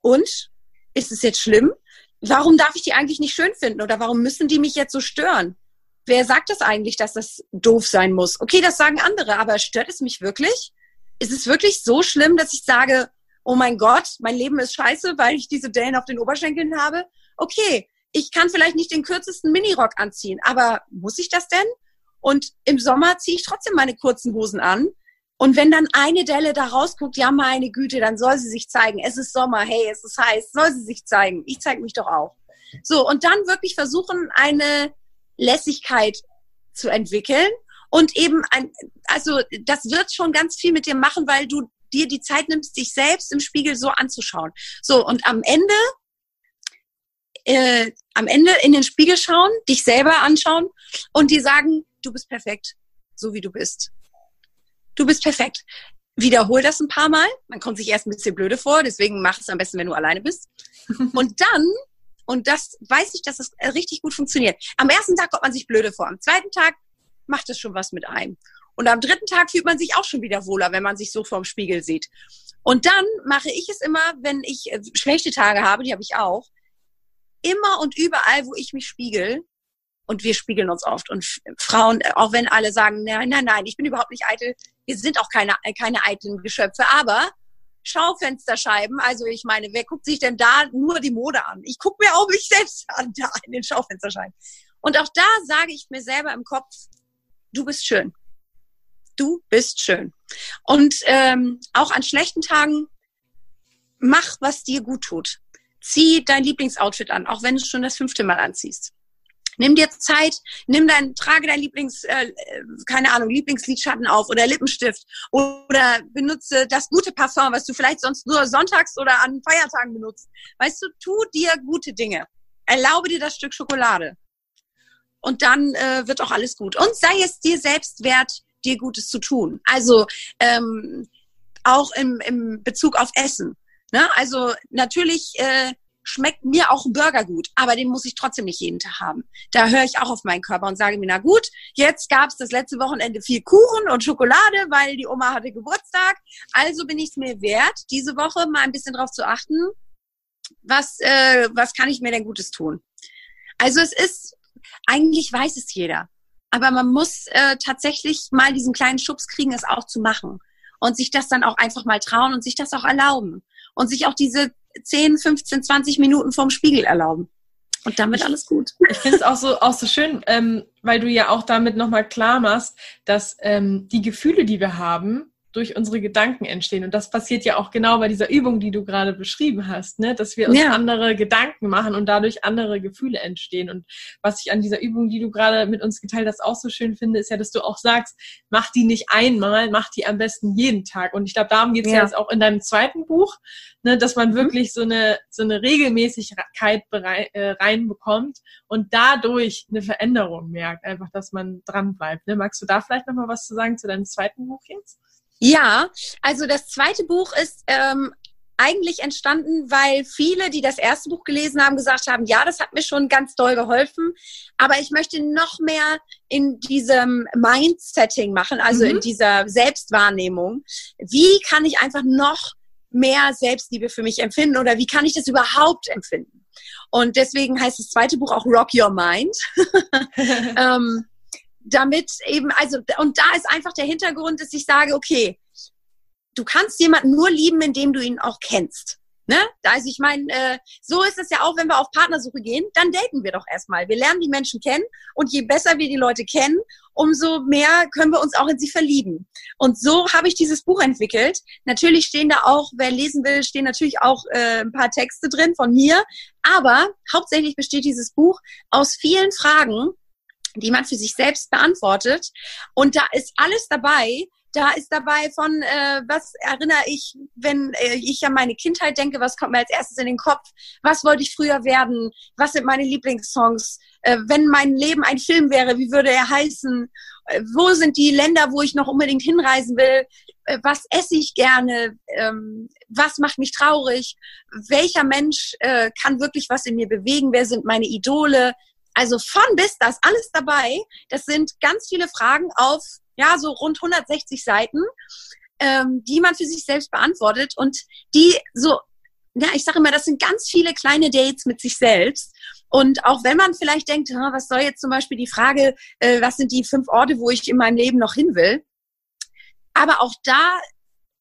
Und ist es jetzt schlimm? Warum darf ich die eigentlich nicht schön finden oder warum müssen die mich jetzt so stören? Wer sagt das eigentlich, dass das doof sein muss? Okay, das sagen andere, aber stört es mich wirklich? Ist es wirklich so schlimm, dass ich sage, oh mein Gott, mein Leben ist scheiße, weil ich diese Dellen auf den Oberschenkeln habe? Okay, ich kann vielleicht nicht den kürzesten Minirock anziehen, aber muss ich das denn? Und im Sommer ziehe ich trotzdem meine kurzen Hosen an, und wenn dann eine Delle da rausguckt, ja meine Güte, dann soll sie sich zeigen. Es ist Sommer, hey, es ist heiß, soll sie sich zeigen. Ich zeige mich doch auch. So, und dann wirklich versuchen, eine Lässigkeit zu entwickeln. Und eben ein, also das wird schon ganz viel mit dir machen, weil du dir die Zeit nimmst, dich selbst im Spiegel so anzuschauen. So, und am Ende, äh, am Ende in den Spiegel schauen, dich selber anschauen und dir sagen, du bist perfekt, so wie du bist du bist perfekt. Wiederhol das ein paar Mal. Man kommt sich erst ein bisschen blöde vor, deswegen mach es am besten, wenn du alleine bist. Und dann, und das weiß ich, dass das richtig gut funktioniert. Am ersten Tag kommt man sich blöde vor. Am zweiten Tag macht es schon was mit einem. Und am dritten Tag fühlt man sich auch schon wieder wohler, wenn man sich so vorm Spiegel sieht. Und dann mache ich es immer, wenn ich äh, schlechte Tage habe, die habe ich auch, immer und überall, wo ich mich spiegel, und wir spiegeln uns oft. Und Frauen, auch wenn alle sagen, nein, nein, nein, ich bin überhaupt nicht eitel, wir sind auch keine, keine eitlen Geschöpfe, aber Schaufensterscheiben, also ich meine, wer guckt sich denn da nur die Mode an? Ich gucke mir auch mich selbst an, da in den Schaufensterscheiben. Und auch da sage ich mir selber im Kopf, du bist schön. Du bist schön. Und ähm, auch an schlechten Tagen, mach, was dir gut tut. Zieh dein Lieblingsoutfit an, auch wenn du es schon das fünfte Mal anziehst. Nimm dir Zeit, nimm dein, trage dein Lieblings, äh, keine Ahnung, Lieblingslidschatten auf oder Lippenstift oder benutze das gute Parfum, was du vielleicht sonst nur sonntags oder an Feiertagen benutzt. Weißt du, tu dir gute Dinge. Erlaube dir das Stück Schokolade. Und dann äh, wird auch alles gut. Und sei es dir selbst wert, dir Gutes zu tun. Also ähm, auch im, im Bezug auf Essen. Ne? Also natürlich äh, schmeckt mir auch ein Burger gut, aber den muss ich trotzdem nicht jeden Tag haben. Da höre ich auch auf meinen Körper und sage mir, na gut, jetzt gab es das letzte Wochenende viel Kuchen und Schokolade, weil die Oma hatte Geburtstag. Also bin ich es mir wert, diese Woche mal ein bisschen drauf zu achten, was, äh, was kann ich mir denn Gutes tun. Also es ist, eigentlich weiß es jeder. Aber man muss äh, tatsächlich mal diesen kleinen Schubs kriegen, es auch zu machen. Und sich das dann auch einfach mal trauen und sich das auch erlauben. Und sich auch diese 10, 15, 20 Minuten vorm Spiegel erlauben. Und damit alles gut. Ich finde es auch so, auch so schön, ähm, weil du ja auch damit nochmal klar machst, dass ähm, die Gefühle, die wir haben, durch unsere Gedanken entstehen. Und das passiert ja auch genau bei dieser Übung, die du gerade beschrieben hast, ne? dass wir uns ja. andere Gedanken machen und dadurch andere Gefühle entstehen. Und was ich an dieser Übung, die du gerade mit uns geteilt hast, auch so schön finde, ist ja, dass du auch sagst, mach die nicht einmal, mach die am besten jeden Tag. Und ich glaube, darum geht es ja. ja. jetzt auch in deinem zweiten Buch, ne? dass man mhm. wirklich so eine, so eine Regelmäßigkeit äh, reinbekommt und dadurch eine Veränderung merkt, einfach, dass man dran bleibt. Ne? Magst du da vielleicht nochmal was zu sagen zu deinem zweiten Buch jetzt? Ja, also das zweite Buch ist ähm, eigentlich entstanden, weil viele, die das erste Buch gelesen haben, gesagt haben, ja, das hat mir schon ganz doll geholfen, aber ich möchte noch mehr in diesem Mindsetting machen, also mhm. in dieser Selbstwahrnehmung. Wie kann ich einfach noch mehr Selbstliebe für mich empfinden oder wie kann ich das überhaupt empfinden? Und deswegen heißt das zweite Buch auch Rock Your Mind. ähm, damit eben, also, und da ist einfach der Hintergrund, dass ich sage, okay, du kannst jemanden nur lieben, indem du ihn auch kennst. Ne? Also ich meine, äh, so ist es ja auch, wenn wir auf Partnersuche gehen, dann daten wir doch erstmal. Wir lernen die Menschen kennen und je besser wir die Leute kennen, umso mehr können wir uns auch in sie verlieben. Und so habe ich dieses Buch entwickelt. Natürlich stehen da auch, wer lesen will, stehen natürlich auch äh, ein paar Texte drin von mir. Aber hauptsächlich besteht dieses Buch aus vielen Fragen, die man für sich selbst beantwortet. Und da ist alles dabei, da ist dabei von, äh, was erinnere ich, wenn äh, ich an meine Kindheit denke, was kommt mir als erstes in den Kopf? Was wollte ich früher werden? Was sind meine Lieblingssongs? Äh, wenn mein Leben ein Film wäre, wie würde er heißen? Äh, wo sind die Länder, wo ich noch unbedingt hinreisen will? Äh, was esse ich gerne? Ähm, was macht mich traurig? Welcher Mensch äh, kann wirklich was in mir bewegen? Wer sind meine Idole? Also von bis, das alles dabei. Das sind ganz viele Fragen auf ja, so rund 160 Seiten, ähm, die man für sich selbst beantwortet und die so, ja, ich sage immer, das sind ganz viele kleine Dates mit sich selbst. Und auch wenn man vielleicht denkt, was soll jetzt zum Beispiel die Frage, äh, was sind die fünf Orte, wo ich in meinem Leben noch hin will? Aber auch da,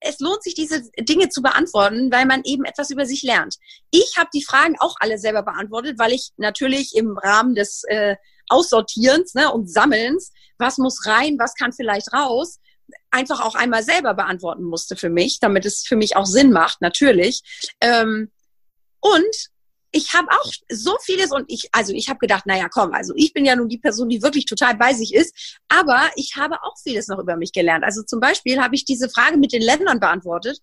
es lohnt sich, diese Dinge zu beantworten, weil man eben etwas über sich lernt. Ich habe die Fragen auch alle selber beantwortet, weil ich natürlich im Rahmen des äh, Aussortierens ne, und Sammelns was muss rein, was kann vielleicht raus, einfach auch einmal selber beantworten musste für mich, damit es für mich auch Sinn macht, natürlich. Ähm, und ich habe auch so vieles und ich, also ich habe gedacht, naja, komm, also ich bin ja nun die Person, die wirklich total bei sich ist, aber ich habe auch vieles noch über mich gelernt. Also zum Beispiel habe ich diese Frage mit den Ländern beantwortet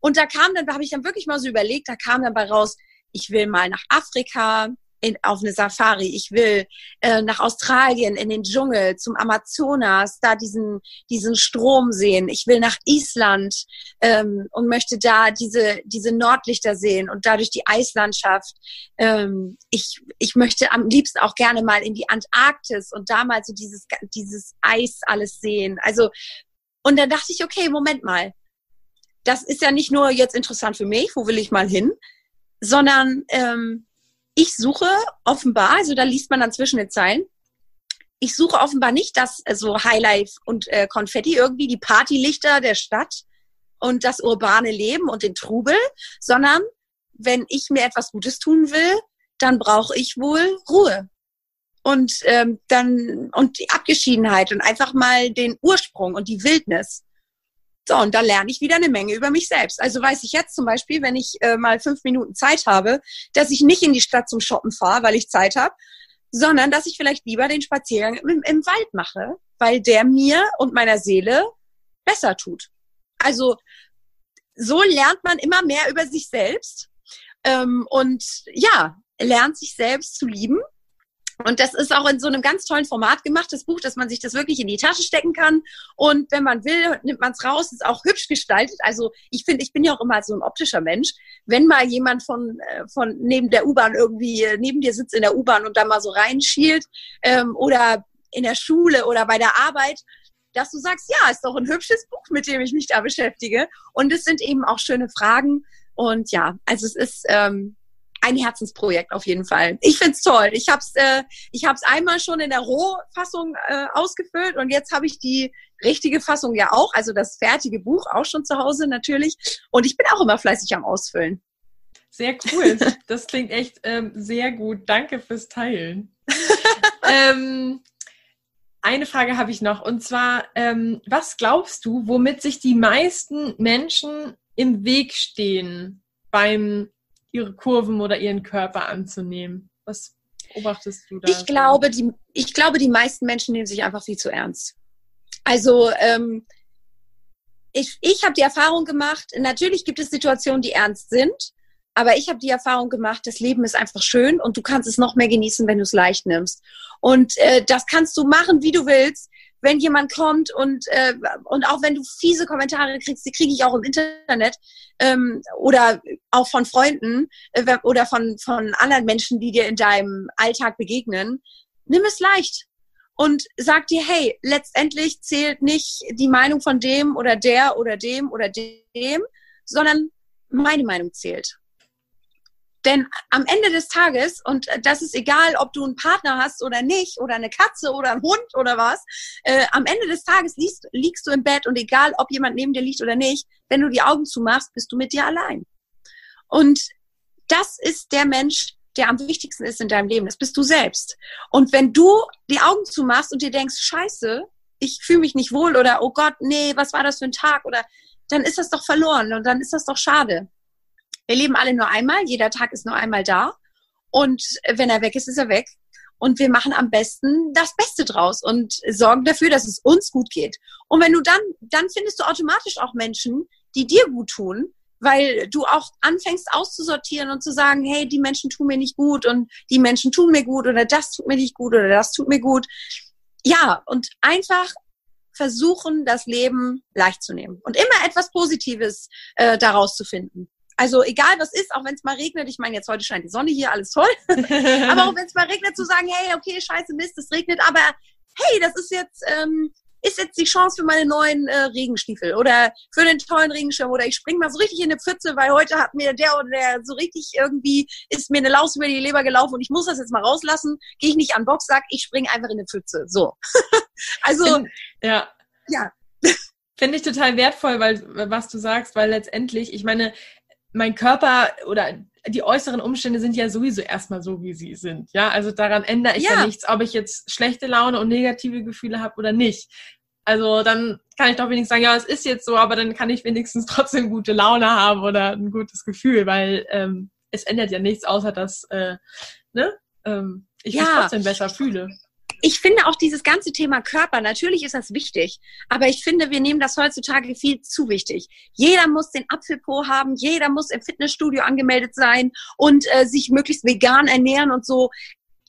und da kam dann, da habe ich dann wirklich mal so überlegt, da kam dann bei raus, ich will mal nach Afrika, in, auf eine Safari, ich will äh, nach Australien in den Dschungel, zum Amazonas, da diesen, diesen Strom sehen, ich will nach Island ähm, und möchte da diese, diese Nordlichter sehen und dadurch die Eislandschaft. Ähm, ich, ich möchte am liebsten auch gerne mal in die Antarktis und da mal so dieses, dieses Eis alles sehen. Also, und dann dachte ich, okay, Moment mal. Das ist ja nicht nur jetzt interessant für mich, wo will ich mal hin, sondern ähm, ich suche offenbar, also da liest man dann zwischen den Zeilen, ich suche offenbar nicht das äh, so Highlife und äh, Konfetti irgendwie, die Partylichter der Stadt und das urbane Leben und den Trubel, sondern wenn ich mir etwas Gutes tun will, dann brauche ich wohl Ruhe und ähm, dann und die Abgeschiedenheit und einfach mal den Ursprung und die Wildnis. So, und da lerne ich wieder eine Menge über mich selbst. Also weiß ich jetzt zum Beispiel, wenn ich äh, mal fünf Minuten Zeit habe, dass ich nicht in die Stadt zum Shoppen fahre, weil ich Zeit habe, sondern dass ich vielleicht lieber den Spaziergang im, im Wald mache, weil der mir und meiner Seele besser tut. Also so lernt man immer mehr über sich selbst ähm, und ja, lernt sich selbst zu lieben und das ist auch in so einem ganz tollen Format gemacht, das Buch, dass man sich das wirklich in die Tasche stecken kann. Und wenn man will, nimmt man es raus, ist auch hübsch gestaltet. Also ich finde, ich bin ja auch immer so ein optischer Mensch. Wenn mal jemand von, äh, von neben der U-Bahn irgendwie äh, neben dir sitzt in der U-Bahn und da mal so reinschielt ähm, oder in der Schule oder bei der Arbeit, dass du sagst, ja, ist doch ein hübsches Buch, mit dem ich mich da beschäftige. Und es sind eben auch schöne Fragen. Und ja, also es ist ähm, ein Herzensprojekt auf jeden Fall. Ich find's toll. Ich habe es äh, ich hab's einmal schon in der Rohfassung äh, ausgefüllt und jetzt habe ich die richtige Fassung ja auch, also das fertige Buch auch schon zu Hause natürlich. Und ich bin auch immer fleißig am Ausfüllen. Sehr cool. Das klingt echt ähm, sehr gut. Danke fürs Teilen. ähm, eine Frage habe ich noch und zwar, ähm, was glaubst du, womit sich die meisten Menschen im Weg stehen beim ihre Kurven oder ihren Körper anzunehmen. Was beobachtest du da? Ich glaube, die, ich glaube, die meisten Menschen nehmen sich einfach viel zu ernst. Also ähm, ich, ich habe die Erfahrung gemacht, natürlich gibt es Situationen, die ernst sind, aber ich habe die Erfahrung gemacht, das Leben ist einfach schön und du kannst es noch mehr genießen, wenn du es leicht nimmst. Und äh, das kannst du machen, wie du willst wenn jemand kommt und, äh, und auch wenn du fiese Kommentare kriegst, die kriege ich auch im Internet ähm, oder auch von Freunden äh, oder von, von anderen Menschen, die dir in deinem Alltag begegnen, nimm es leicht und sag dir, hey, letztendlich zählt nicht die Meinung von dem oder der oder dem oder dem, sondern meine Meinung zählt. Denn am Ende des Tages, und das ist egal, ob du einen Partner hast oder nicht, oder eine Katze oder einen Hund oder was, äh, am Ende des Tages liegst, liegst du im Bett und egal, ob jemand neben dir liegt oder nicht, wenn du die Augen zumachst, bist du mit dir allein. Und das ist der Mensch, der am wichtigsten ist in deinem Leben. Das bist du selbst. Und wenn du die Augen zumachst und dir denkst, scheiße, ich fühle mich nicht wohl oder oh Gott, nee, was war das für ein Tag oder dann ist das doch verloren und dann ist das doch schade. Wir leben alle nur einmal, jeder Tag ist nur einmal da. Und wenn er weg ist, ist er weg. Und wir machen am besten das Beste draus und sorgen dafür, dass es uns gut geht. Und wenn du dann, dann findest du automatisch auch Menschen, die dir gut tun, weil du auch anfängst auszusortieren und zu sagen, hey, die Menschen tun mir nicht gut und die Menschen tun mir gut oder das tut mir nicht gut oder das tut mir gut. Ja, und einfach versuchen, das Leben leicht zu nehmen und immer etwas Positives äh, daraus zu finden. Also egal was ist, auch wenn es mal regnet, ich meine, jetzt heute scheint die Sonne hier, alles toll. aber auch wenn es mal regnet, zu sagen, hey, okay, scheiße Mist, es regnet, aber hey, das ist jetzt, ähm, ist jetzt die Chance für meine neuen äh, Regenstiefel oder für den tollen Regenschirm oder ich spring mal so richtig in eine Pfütze, weil heute hat mir der oder der so richtig irgendwie ist mir eine Laus über die Leber gelaufen und ich muss das jetzt mal rauslassen. Gehe ich nicht an Boxsack, ich spring einfach in eine Pfütze. So. also ja. Ja. Finde ich total wertvoll, weil was du sagst, weil letztendlich, ich meine, mein Körper oder die äußeren Umstände sind ja sowieso erstmal so, wie sie sind. Ja, also daran ändere ich ja, ja nichts, ob ich jetzt schlechte Laune und negative Gefühle habe oder nicht. Also dann kann ich doch wenigstens sagen, ja, es ist jetzt so, aber dann kann ich wenigstens trotzdem gute Laune haben oder ein gutes Gefühl, weil ähm, es ändert ja nichts, außer dass äh, ne, ähm, ich ja. mich trotzdem besser fühle ich finde auch dieses ganze Thema Körper, natürlich ist das wichtig, aber ich finde, wir nehmen das heutzutage viel zu wichtig. Jeder muss den Apfelpo haben, jeder muss im Fitnessstudio angemeldet sein und äh, sich möglichst vegan ernähren und so.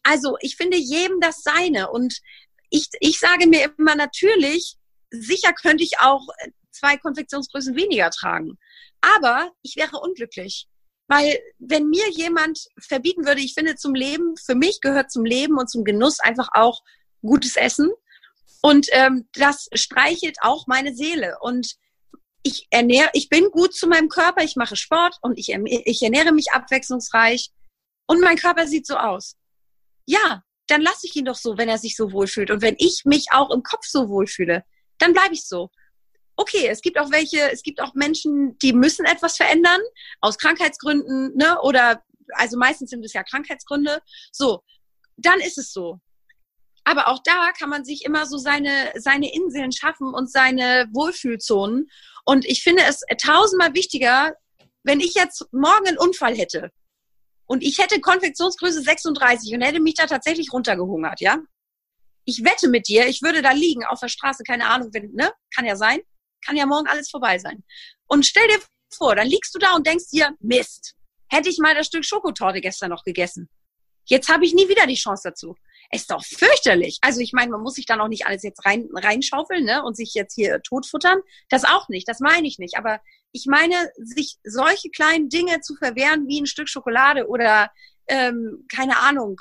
Also ich finde jedem das seine und ich, ich sage mir immer natürlich, sicher könnte ich auch zwei Konfektionsgrößen weniger tragen, aber ich wäre unglücklich. Weil wenn mir jemand verbieten würde, ich finde zum Leben, für mich gehört zum Leben und zum Genuss einfach auch gutes Essen. Und ähm, das streichelt auch meine Seele. Und ich ernähre, ich bin gut zu meinem Körper, ich mache Sport und ich, ich ernähre mich abwechslungsreich. Und mein Körper sieht so aus. Ja, dann lasse ich ihn doch so, wenn er sich so wohlfühlt. Und wenn ich mich auch im Kopf so wohlfühle, dann bleibe ich so okay, es gibt auch welche, es gibt auch Menschen, die müssen etwas verändern, aus Krankheitsgründen, ne, oder, also meistens sind es ja Krankheitsgründe. So, dann ist es so. Aber auch da kann man sich immer so seine, seine Inseln schaffen und seine Wohlfühlzonen. Und ich finde es tausendmal wichtiger, wenn ich jetzt morgen einen Unfall hätte und ich hätte Konfektionsgröße 36 und hätte mich da tatsächlich runtergehungert, ja? Ich wette mit dir, ich würde da liegen auf der Straße, keine Ahnung, wenn, ne? Kann ja sein kann ja morgen alles vorbei sein. Und stell dir vor, dann liegst du da und denkst dir, Mist, hätte ich mal das Stück Schokotorte gestern noch gegessen. Jetzt habe ich nie wieder die Chance dazu. Ist doch fürchterlich. Also ich meine, man muss sich da noch nicht alles jetzt rein, reinschaufeln ne, und sich jetzt hier totfuttern. Das auch nicht, das meine ich nicht. Aber ich meine, sich solche kleinen Dinge zu verwehren wie ein Stück Schokolade oder ähm, keine Ahnung,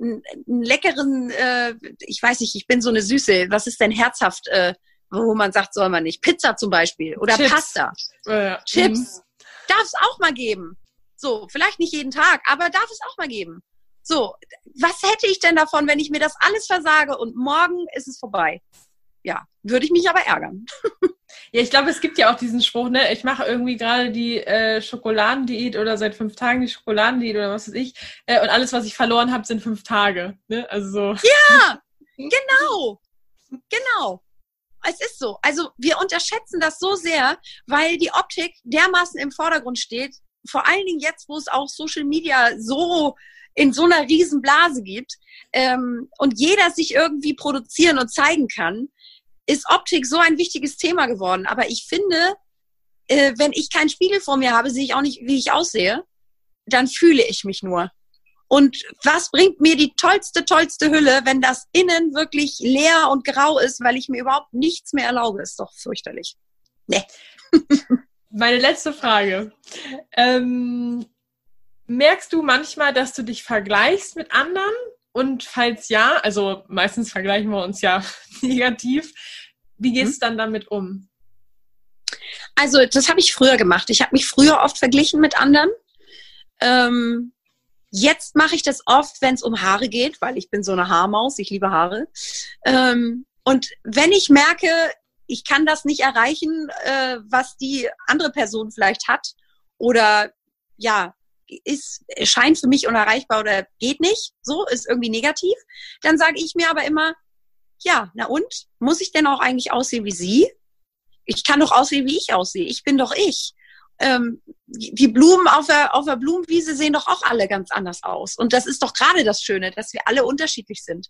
einen, einen leckeren, äh, ich weiß nicht, ich bin so eine Süße, was ist denn herzhaft? Äh, wo man sagt, soll man nicht. Pizza zum Beispiel oder Chips. Pasta. Äh, Chips. Mhm. Darf es auch mal geben. So, vielleicht nicht jeden Tag, aber darf es auch mal geben. So, was hätte ich denn davon, wenn ich mir das alles versage und morgen ist es vorbei? Ja, würde ich mich aber ärgern. Ja, ich glaube, es gibt ja auch diesen Spruch, ne? Ich mache irgendwie gerade die äh, Schokoladendiät oder seit fünf Tagen die Schokoladendiät oder was weiß ich. Äh, und alles, was ich verloren habe, sind fünf Tage. Ne? Also so. Ja, genau. Genau es ist so. Also wir unterschätzen das so sehr, weil die Optik dermaßen im Vordergrund steht. Vor allen Dingen jetzt, wo es auch Social Media so in so einer riesen Blase gibt ähm, und jeder sich irgendwie produzieren und zeigen kann, ist Optik so ein wichtiges Thema geworden. Aber ich finde, äh, wenn ich keinen Spiegel vor mir habe, sehe ich auch nicht, wie ich aussehe. Dann fühle ich mich nur. Und was bringt mir die tollste, tollste Hülle, wenn das innen wirklich leer und grau ist, weil ich mir überhaupt nichts mehr erlaube? Ist doch fürchterlich. Nee. Meine letzte Frage. Ähm, merkst du manchmal, dass du dich vergleichst mit anderen? Und falls ja, also meistens vergleichen wir uns ja negativ, wie gehst du mhm. dann damit um? Also das habe ich früher gemacht. Ich habe mich früher oft verglichen mit anderen. Ähm, jetzt mache ich das oft, wenn es um Haare geht, weil ich bin so eine Haarmaus, ich liebe Haare. Ähm, und wenn ich merke, ich kann das nicht erreichen, äh, was die andere Person vielleicht hat, oder ja, ist, scheint für mich unerreichbar oder geht nicht, so ist irgendwie negativ, dann sage ich mir aber immer, ja, na und? Muss ich denn auch eigentlich aussehen wie sie? Ich kann doch aussehen, wie ich aussehe. Ich bin doch ich. Ähm, die Blumen auf der, auf der Blumenwiese sehen doch auch alle ganz anders aus. Und das ist doch gerade das Schöne, dass wir alle unterschiedlich sind.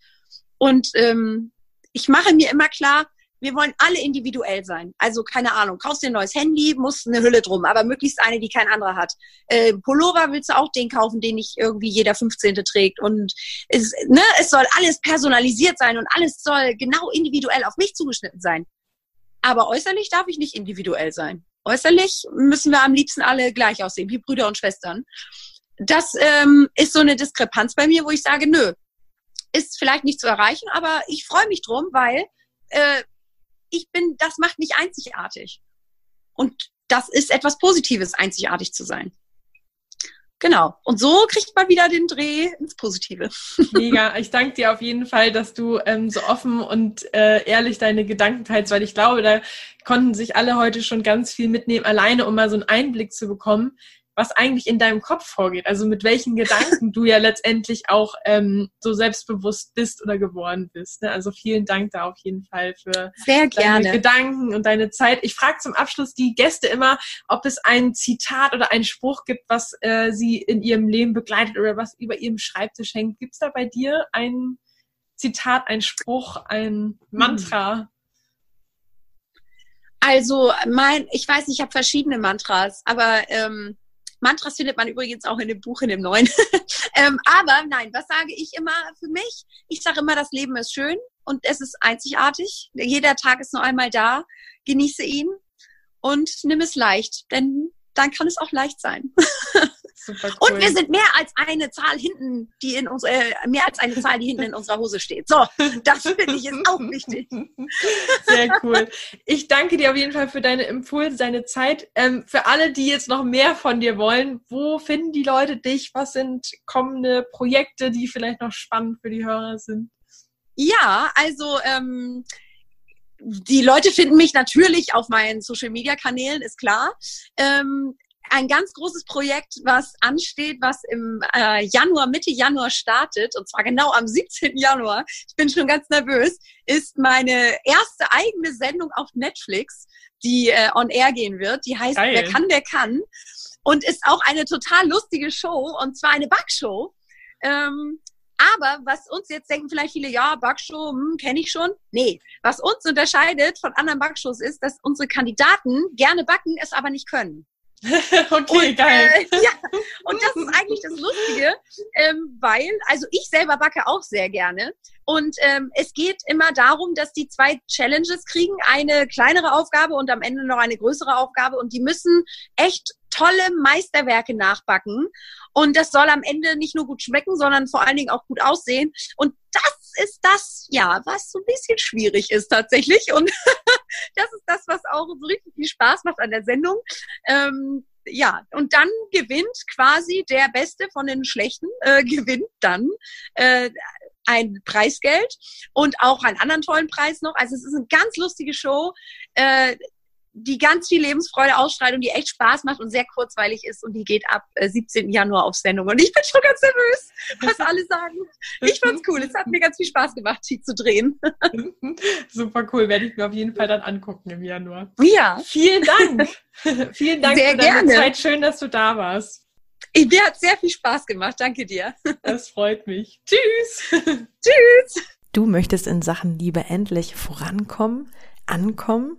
Und ähm, ich mache mir immer klar, wir wollen alle individuell sein. Also keine Ahnung, kaufst dir ein neues Handy, musst eine Hülle drum, aber möglichst eine, die kein anderer hat. Äh, Pullover willst du auch den kaufen, den nicht irgendwie jeder 15. trägt. Und es, ne, es soll alles personalisiert sein und alles soll genau individuell auf mich zugeschnitten sein. Aber äußerlich darf ich nicht individuell sein. Äußerlich müssen wir am liebsten alle gleich aussehen, wie Brüder und Schwestern. Das ähm, ist so eine Diskrepanz bei mir, wo ich sage, nö, ist vielleicht nicht zu erreichen, aber ich freue mich drum, weil äh, ich bin, das macht mich einzigartig. Und das ist etwas Positives, einzigartig zu sein. Genau. Und so kriegt man wieder den Dreh ins Positive. Mega. Ich danke dir auf jeden Fall, dass du ähm, so offen und äh, ehrlich deine Gedanken teilst, weil ich glaube, da konnten sich alle heute schon ganz viel mitnehmen, alleine um mal so einen Einblick zu bekommen, was eigentlich in deinem Kopf vorgeht. Also mit welchen Gedanken du ja letztendlich auch ähm, so selbstbewusst bist oder geworden bist. Ne? Also vielen Dank da auf jeden Fall für Sehr deine gerne. Gedanken und deine Zeit. Ich frage zum Abschluss die Gäste immer, ob es ein Zitat oder einen Spruch gibt, was äh, sie in ihrem Leben begleitet oder was über ihrem Schreibtisch hängt. Gibt es da bei dir ein Zitat, ein Spruch, ein Mantra? Also mein, ich weiß nicht, ich habe verschiedene Mantras, aber ähm, Mantras findet man übrigens auch in dem Buch, in dem neuen. ähm, aber nein, was sage ich immer für mich? Ich sage immer, das Leben ist schön und es ist einzigartig. Jeder Tag ist nur einmal da. Genieße ihn und nimm es leicht, denn dann kann es auch leicht sein. Super cool. Und wir sind mehr als eine Zahl hinten, die in uns, äh, mehr als eine Zahl, die hinten in unserer Hose steht. So, das finde ich ist auch wichtig. Sehr cool. Ich danke dir auf jeden Fall für deine Impulse, deine Zeit. Ähm, für alle, die jetzt noch mehr von dir wollen, wo finden die Leute dich? Was sind kommende Projekte, die vielleicht noch spannend für die Hörer sind? Ja, also ähm, die Leute finden mich natürlich auf meinen Social Media Kanälen, ist klar. Ähm, ein ganz großes Projekt, was ansteht, was im äh, Januar, Mitte Januar startet, und zwar genau am 17. Januar, ich bin schon ganz nervös, ist meine erste eigene Sendung auf Netflix, die äh, on air gehen wird. Die heißt Geil. Wer kann, wer kann. Und ist auch eine total lustige Show, und zwar eine Backshow. Ähm, aber was uns jetzt denken vielleicht viele, ja, Backshow, hm, kenne ich schon. Nee, was uns unterscheidet von anderen Backshows ist, dass unsere Kandidaten gerne backen, es aber nicht können. okay, und, geil. Äh, ja, und das ist eigentlich das Lustige, ähm, weil, also ich selber backe auch sehr gerne. Und ähm, es geht immer darum, dass die zwei Challenges kriegen, eine kleinere Aufgabe und am Ende noch eine größere Aufgabe. Und die müssen echt tolle Meisterwerke nachbacken. Und das soll am Ende nicht nur gut schmecken, sondern vor allen Dingen auch gut aussehen. Und das ist das, ja, was so ein bisschen schwierig ist tatsächlich. Und das ist das, was auch so richtig viel Spaß macht an der Sendung. Ähm, ja, und dann gewinnt quasi der Beste von den Schlechten, äh, gewinnt dann äh, ein Preisgeld und auch einen anderen tollen Preis noch. Also es ist eine ganz lustige Show. Äh, die ganz viel Lebensfreude ausstrahlt und die echt Spaß macht und sehr kurzweilig ist und die geht ab äh, 17. Januar auf Sendung. Und ich bin schon ganz nervös, was alle sagen. Ich fand's cool. Es hat mir ganz viel Spaß gemacht, die zu drehen. Super cool. Werde ich mir auf jeden Fall dann angucken im Januar. Ja. Vielen Dank. Vielen Dank sehr für deine gerne. Zeit. Schön, dass du da warst. Mir hat sehr viel Spaß gemacht. Danke dir. Das freut mich. Tschüss. Tschüss. Du möchtest in Sachen Liebe endlich vorankommen, ankommen?